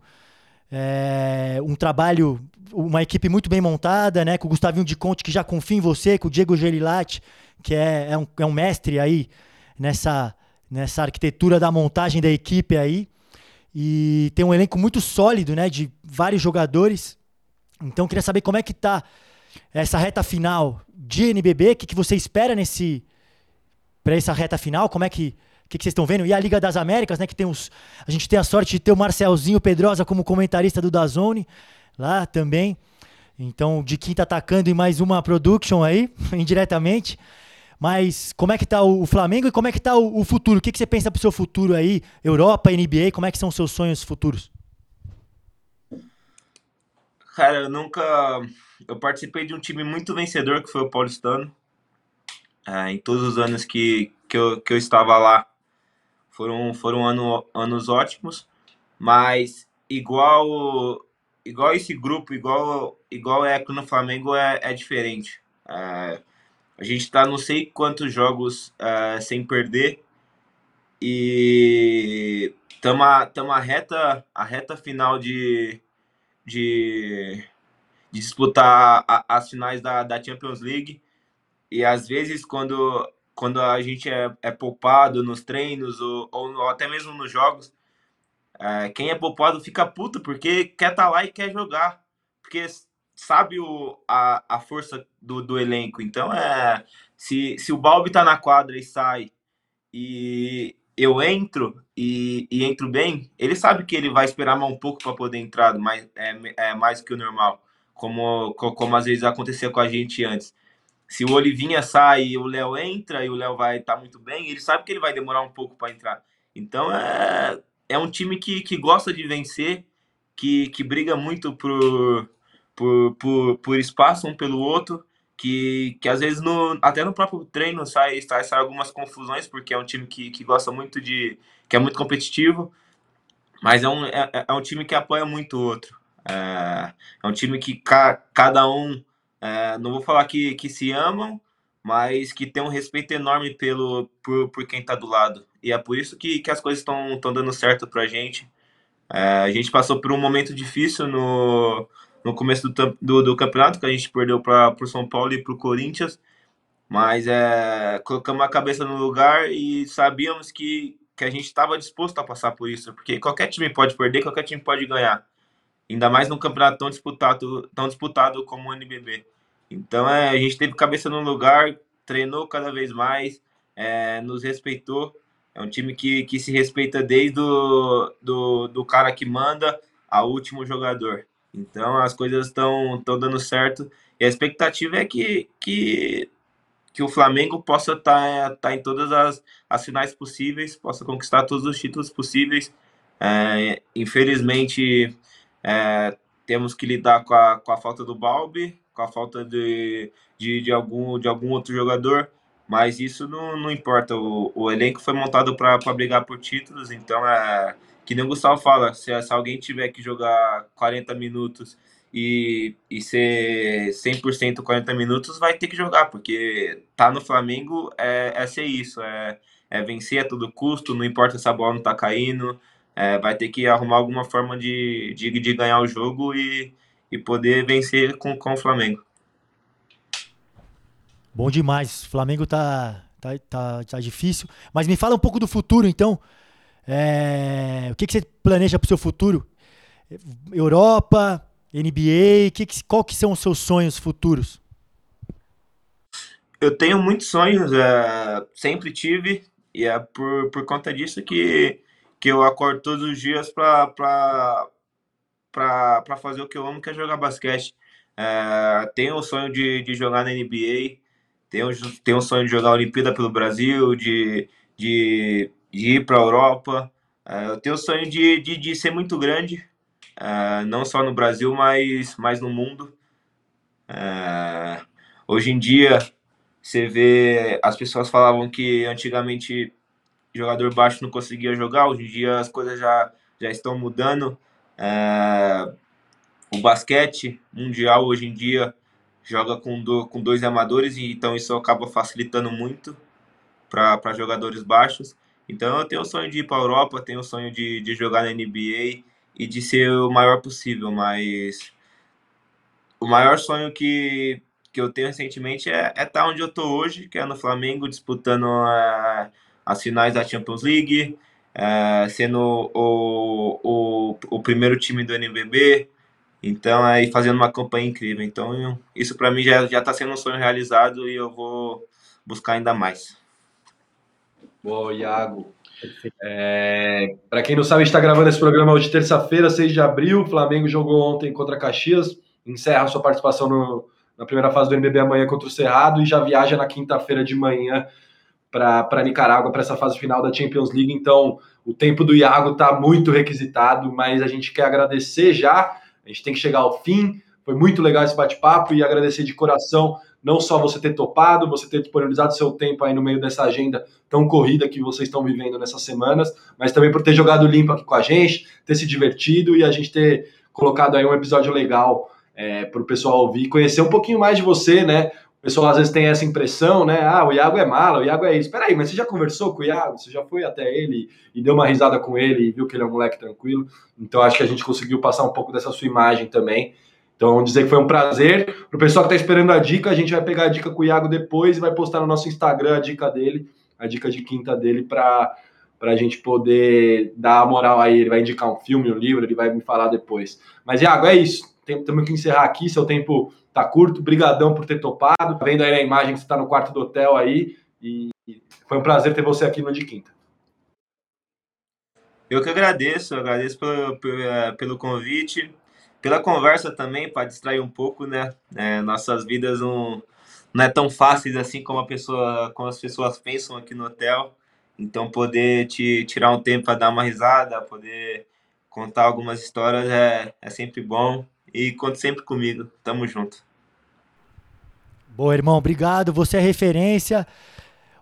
é, um trabalho, uma equipe muito bem montada, né? Com o Gustavinho de Conte, que já confia em você, com o Diego Gelilati, que é, é, um, é um mestre aí nessa, nessa arquitetura da montagem da equipe aí. E tem um elenco muito sólido, né? De vários jogadores. Então, queria saber como é que tá essa reta final de NBB, o que, que você espera nesse para essa reta final, como é que que, que vocês estão vendo? E a Liga das Américas, né? Que tem os. A gente tem a sorte de ter o Marcelzinho Pedrosa como comentarista do Dazone lá também. Então, de quinta atacando em mais uma production aí, [LAUGHS] indiretamente. Mas como é que tá o Flamengo e como é que tá o, futuro? O que, que você pensa pro seu futuro aí? Europa, NBA, como é que são os seus sonhos futuros? Cara, eu nunca. Eu participei de um time muito vencedor, que foi o Paulistano. É, em todos os anos que, que, eu, que eu estava lá, foram, foram ano, anos ótimos, mas igual igual esse grupo, igual, igual é no Flamengo, é, é diferente. É, a gente está não sei quantos jogos é, sem perder e estamos a, a, reta, a reta final de, de, de disputar a, as finais da, da Champions League. E às vezes, quando quando a gente é, é poupado nos treinos ou, ou até mesmo nos jogos, é, quem é poupado fica puto porque quer estar tá lá e quer jogar, porque sabe o, a, a força do, do elenco. Então, é, se, se o Balbi tá na quadra e sai e eu entro e, e entro bem, ele sabe que ele vai esperar mais um pouco para poder entrar, mas é, é mais que o normal, como, como às vezes acontecia com a gente antes se o Olivinha sai e o Léo entra e o Léo vai estar tá muito bem, ele sabe que ele vai demorar um pouco para entrar. Então é, é um time que, que gosta de vencer, que, que briga muito por, por, por, por espaço um pelo outro, que, que às vezes no, até no próprio treino sai, sai, sai algumas confusões, porque é um time que, que gosta muito de. que é muito competitivo, mas é um, é, é um time que apoia muito o outro. É, é um time que ca, cada um é, não vou falar que, que se amam, mas que tem um respeito enorme pelo, por, por quem está do lado. E é por isso que, que as coisas estão dando certo para a gente. É, a gente passou por um momento difícil no, no começo do, do, do campeonato, que a gente perdeu para o São Paulo e para o Corinthians, mas é, colocamos a cabeça no lugar e sabíamos que, que a gente estava disposto a passar por isso, porque qualquer time pode perder, qualquer time pode ganhar ainda mais num campeonato tão disputado, tão disputado como o NBB. Então é, a gente teve cabeça no lugar, treinou cada vez mais, é, nos respeitou. É um time que, que se respeita desde o do, do cara que manda ao último jogador. Então as coisas estão dando certo. E a expectativa é que, que, que o Flamengo possa estar tá, tá em todas as, as finais possíveis, possa conquistar todos os títulos possíveis. É, infelizmente, é, temos que lidar com a, com a falta do Balbi, com a falta de, de, de, algum, de algum outro jogador, mas isso não, não importa. O, o elenco foi montado para brigar por títulos, então é que nem o Gustavo fala: se, se alguém tiver que jogar 40 minutos e, e ser 100% 40 minutos, vai ter que jogar, porque tá no Flamengo é, é ser isso, é, é vencer a todo custo, não importa se a bola não tá caindo, é, vai ter que arrumar alguma forma de, de, de ganhar o jogo e, e poder vencer com, com o Flamengo. Bom demais. Flamengo tá, tá, tá, tá difícil. Mas me fala um pouco do futuro, então. É, o que, que você planeja para o seu futuro? Europa, NBA, que que, qual que são os seus sonhos futuros? Eu tenho muitos sonhos, é, sempre tive, e é por, por conta disso que que eu acordo todos os dias para fazer o que eu amo, que é jogar basquete. É, tenho o sonho de, de jogar na NBA, tenho, tenho o sonho de jogar a Olimpíada pelo Brasil, de, de, de ir para a Europa. É, eu tenho o sonho de, de, de ser muito grande, é, não só no Brasil, mas, mas no mundo. É, hoje em dia, você vê, as pessoas falavam que antigamente jogador baixo não conseguia jogar. Hoje em dia as coisas já, já estão mudando. O basquete mundial hoje em dia joga com, do, com dois amadores, então isso acaba facilitando muito para jogadores baixos. Então eu tenho o sonho de ir para a Europa, tenho o sonho de, de jogar na NBA e de ser o maior possível, mas o maior sonho que, que eu tenho recentemente é estar é tá onde eu estou hoje, que é no Flamengo, disputando uh, as finais da Champions League, uh, sendo o, o, o primeiro time do NBB, então aí fazendo uma campanha incrível. Então isso para mim já já está sendo um sonho realizado e eu vou buscar ainda mais. Boa, Iago. É, para quem não sabe, a gente está gravando esse programa hoje, terça-feira, 6 de abril. O Flamengo jogou ontem contra Caxias, encerra sua participação no, na primeira fase do NBB amanhã contra o Cerrado e já viaja na quinta-feira de manhã para Nicarágua para essa fase final da Champions League. Então, o tempo do Iago está muito requisitado, mas a gente quer agradecer já. A gente tem que chegar ao fim. Foi muito legal esse bate-papo e agradecer de coração não só você ter topado, você ter disponibilizado seu tempo aí no meio dessa agenda tão corrida que vocês estão vivendo nessas semanas, mas também por ter jogado limpo aqui com a gente, ter se divertido e a gente ter colocado aí um episódio legal é, para o pessoal ouvir, conhecer um pouquinho mais de você, né? O pessoal às vezes tem essa impressão, né? Ah, o Iago é mala, o Iago é isso. Peraí, mas você já conversou com o Iago? Você já foi até ele e deu uma risada com ele e viu que ele é um moleque tranquilo? Então acho que a gente conseguiu passar um pouco dessa sua imagem também. Então, dizer que foi um prazer. Para o pessoal que está esperando a dica, a gente vai pegar a dica com o Iago depois e vai postar no nosso Instagram a dica dele, a dica de quinta dele, para a gente poder dar a moral aí. Ele vai indicar um filme, um livro, ele vai me falar depois. Mas, Iago, é isso. Temos que encerrar aqui, seu tempo tá curto. Brigadão por ter topado. Tá vendo aí a imagem que você está no quarto do hotel aí. E foi um prazer ter você aqui no de quinta. Eu que agradeço, agradeço pelo, pelo, pelo convite pela conversa também, para distrair um pouco, né? É, nossas vidas não, não é tão fáceis assim como, a pessoa, como as pessoas pensam aqui no hotel. Então, poder te tirar um tempo para dar uma risada, poder contar algumas histórias é, é sempre bom. E conte sempre comigo. Tamo junto. Boa, irmão. Obrigado. Você é referência.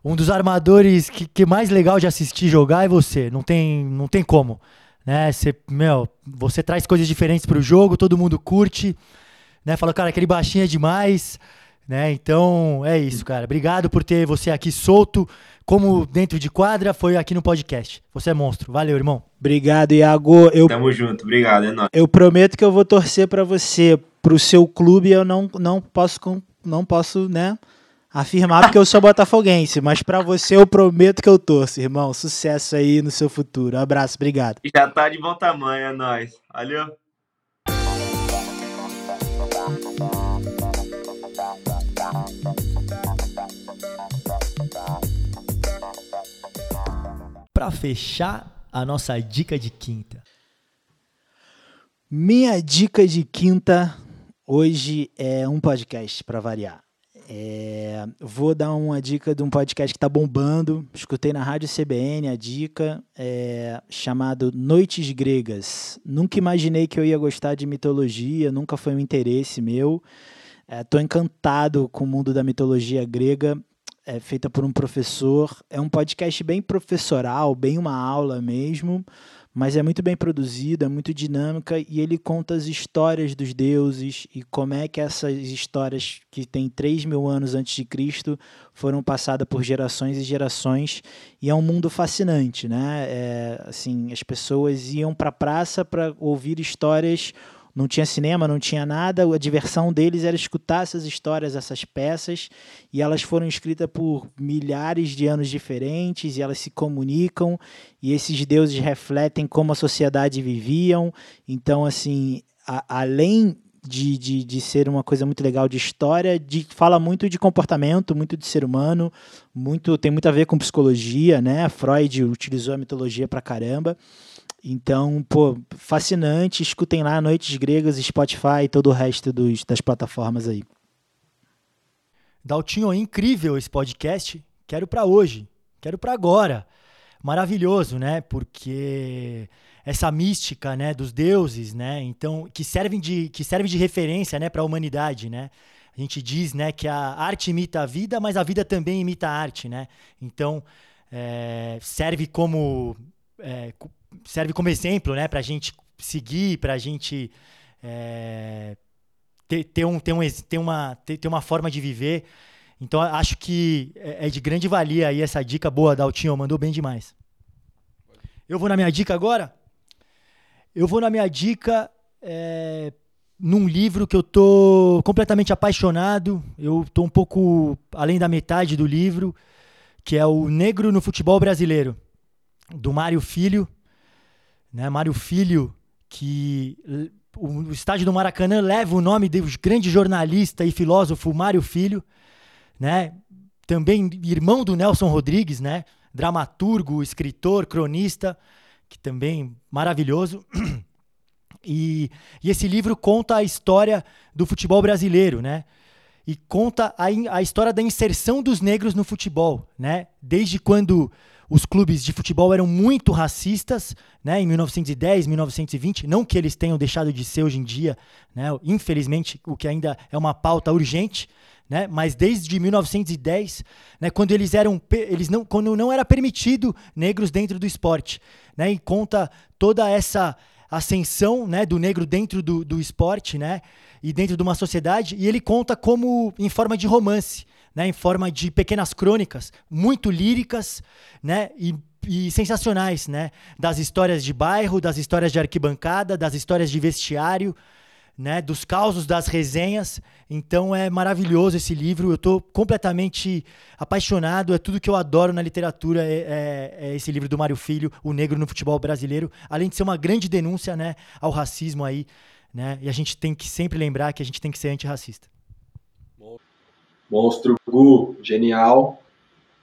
Um dos armadores que, que mais legal de assistir jogar é você. Não tem, não tem como né? Você, meu, você traz coisas diferentes para o jogo, todo mundo curte, né? Fala, cara, aquele baixinho é demais, né? Então, é isso, cara. Obrigado por ter você aqui solto, como dentro de quadra, foi aqui no podcast. Você é monstro. Valeu, irmão. Obrigado, Iago. Eu, Tamo junto. Obrigado, é nóis. Eu prometo que eu vou torcer para você, pro seu clube, eu não, não posso não posso, né? Afirmar porque eu sou botafoguense, mas para você eu prometo que eu torço, irmão. Sucesso aí no seu futuro. abraço, obrigado. Já tá de bom tamanho, é nóis. Valeu. Para fechar a nossa dica de quinta. Minha dica de quinta hoje é um podcast para variar. É, vou dar uma dica de um podcast que está bombando. Escutei na rádio CBN a dica, é, chamado Noites Gregas. Nunca imaginei que eu ia gostar de mitologia, nunca foi um interesse meu. Estou é, encantado com o mundo da mitologia grega, é feita por um professor. É um podcast bem professoral, bem uma aula mesmo mas é muito bem produzido, é muito dinâmica e ele conta as histórias dos deuses e como é que essas histórias que têm 3 mil anos antes de Cristo foram passadas por gerações e gerações e é um mundo fascinante, né? É, assim, as pessoas iam para a praça para ouvir histórias não tinha cinema, não tinha nada, a diversão deles era escutar essas histórias, essas peças, e elas foram escritas por milhares de anos diferentes, e elas se comunicam, e esses deuses refletem como a sociedade viviam. Então, assim, a, além de, de, de ser uma coisa muito legal de história, de, fala muito de comportamento, muito de ser humano, muito tem muito a ver com psicologia, né? Freud utilizou a mitologia pra caramba. Então, pô, fascinante. Escutem lá Noites Gregas, Spotify e todo o resto dos, das plataformas aí. Daltinho, incrível esse podcast. Quero para hoje, quero para agora. Maravilhoso, né? Porque essa mística, né, dos deuses, né? Então, que servem de que serve de referência, né, para a humanidade, né? A gente diz, né, que a arte imita a vida, mas a vida também imita a arte, né? Então, é, serve como é, serve como exemplo, né, para a gente seguir, para a gente é, ter, ter, um, ter, um, ter, uma, ter, ter uma forma de viver. Então acho que é, é de grande valia aí essa dica boa da Altinho, mandou bem demais. Eu vou na minha dica agora? Eu vou na minha dica é, num livro que eu tô completamente apaixonado. Eu tô um pouco além da metade do livro, que é o Negro no Futebol Brasileiro, do Mário Filho. Né? Mário Filho, que o estádio do Maracanã leva o nome do grande jornalista e filósofo Mário Filho, né? Também irmão do Nelson Rodrigues, né? Dramaturgo, escritor, cronista, que também maravilhoso. [CLEARS THROAT] E, e esse livro conta a história do futebol brasileiro, né? E conta a, a história da inserção dos negros no futebol, né? Desde quando os clubes de futebol eram muito racistas, né, em 1910, 1920, não que eles tenham deixado de ser hoje em dia, né, infelizmente, o que ainda é uma pauta urgente, né, mas desde 1910, né, quando eles eram eles não quando não era permitido negros dentro do esporte, né, e conta toda essa ascensão, né, do negro dentro do, do esporte, né, e dentro de uma sociedade, e ele conta como em forma de romance, né, em forma de pequenas crônicas, muito líricas, né, e, e sensacionais, né, das histórias de bairro, das histórias de arquibancada, das histórias de vestiário, né, dos causos das resenhas. Então é maravilhoso esse livro. Eu estou completamente apaixonado. É tudo que eu adoro na literatura. É, é, é, esse livro do Mário Filho, O Negro no Futebol Brasileiro. Além de ser uma grande denúncia né, ao racismo aí. Né, e a gente tem que sempre lembrar que a gente tem que ser antirracista. Monstro Gu, genial.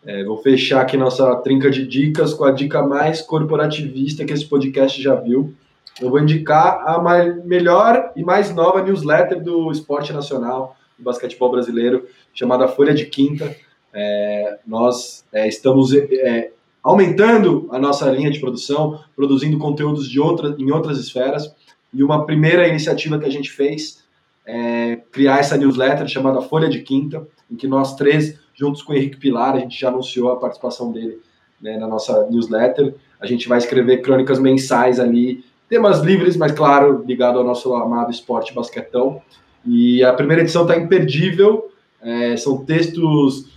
É, vou fechar aqui nossa trinca de dicas com a dica mais corporativista que esse podcast já viu. Eu vou indicar a mais, melhor e mais nova newsletter do esporte nacional, do basquetebol brasileiro, chamada Folha de Quinta. É, nós é, estamos é, aumentando a nossa linha de produção, produzindo conteúdos de outra, em outras esferas. E uma primeira iniciativa que a gente fez é criar essa newsletter chamada Folha de Quinta, em que nós três, juntos com o Henrique Pilar, a gente já anunciou a participação dele né, na nossa newsletter. A gente vai escrever crônicas mensais ali, temas livres, mas claro, ligado ao nosso amado esporte basquetão. E a primeira edição está imperdível. É, são textos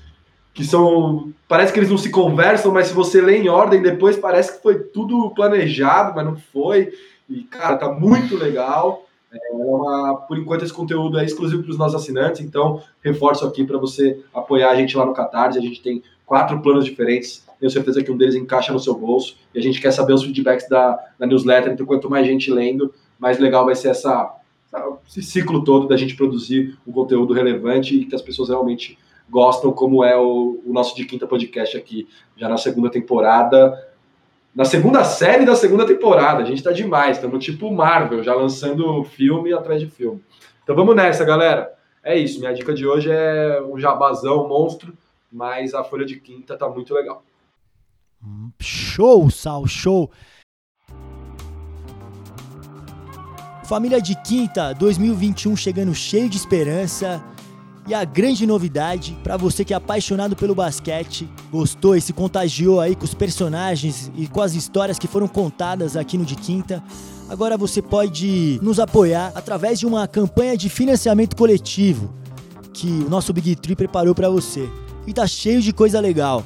que são. Parece que eles não se conversam, mas se você lê em ordem depois, parece que foi tudo planejado, mas não foi. E, cara, tá muito legal. É uma, por enquanto, esse conteúdo é exclusivo para os nossos assinantes, então reforço aqui para você apoiar a gente lá no Catarse. A gente tem quatro planos diferentes, tenho certeza que um deles encaixa no seu bolso, e a gente quer saber os feedbacks da, da newsletter, então quanto mais gente lendo, mais legal vai ser essa, esse ciclo todo da gente produzir um conteúdo relevante e que as pessoas realmente gostam, como é o, o nosso de quinta podcast aqui, já na segunda temporada, na segunda série da segunda temporada. A gente tá demais, estamos tipo Marvel, já lançando filme atrás de filme. Então vamos nessa, galera. É isso, minha dica de hoje é um jabazão, monstro, mas a folha de quinta tá muito legal. Show, Sal, show. Família de Quinta 2021 chegando cheio de esperança. E a grande novidade, para você que é apaixonado pelo basquete, gostou e se contagiou aí com os personagens e com as histórias que foram contadas aqui no De Quinta, agora você pode nos apoiar através de uma campanha de financiamento coletivo que o nosso Big Tree preparou para você. E tá cheio de coisa legal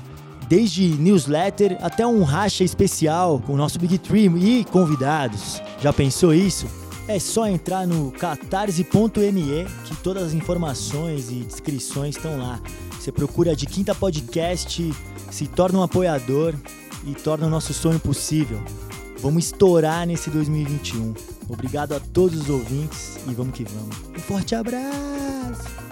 desde newsletter até um racha especial com o nosso Big Tree e convidados. Já pensou isso? É só entrar no catarse.me que todas as informações e descrições estão lá. Você procura de Quinta Podcast, se torna um apoiador e torna o nosso sonho possível. Vamos estourar nesse 2021. Obrigado a todos os ouvintes e vamos que vamos. Um forte abraço!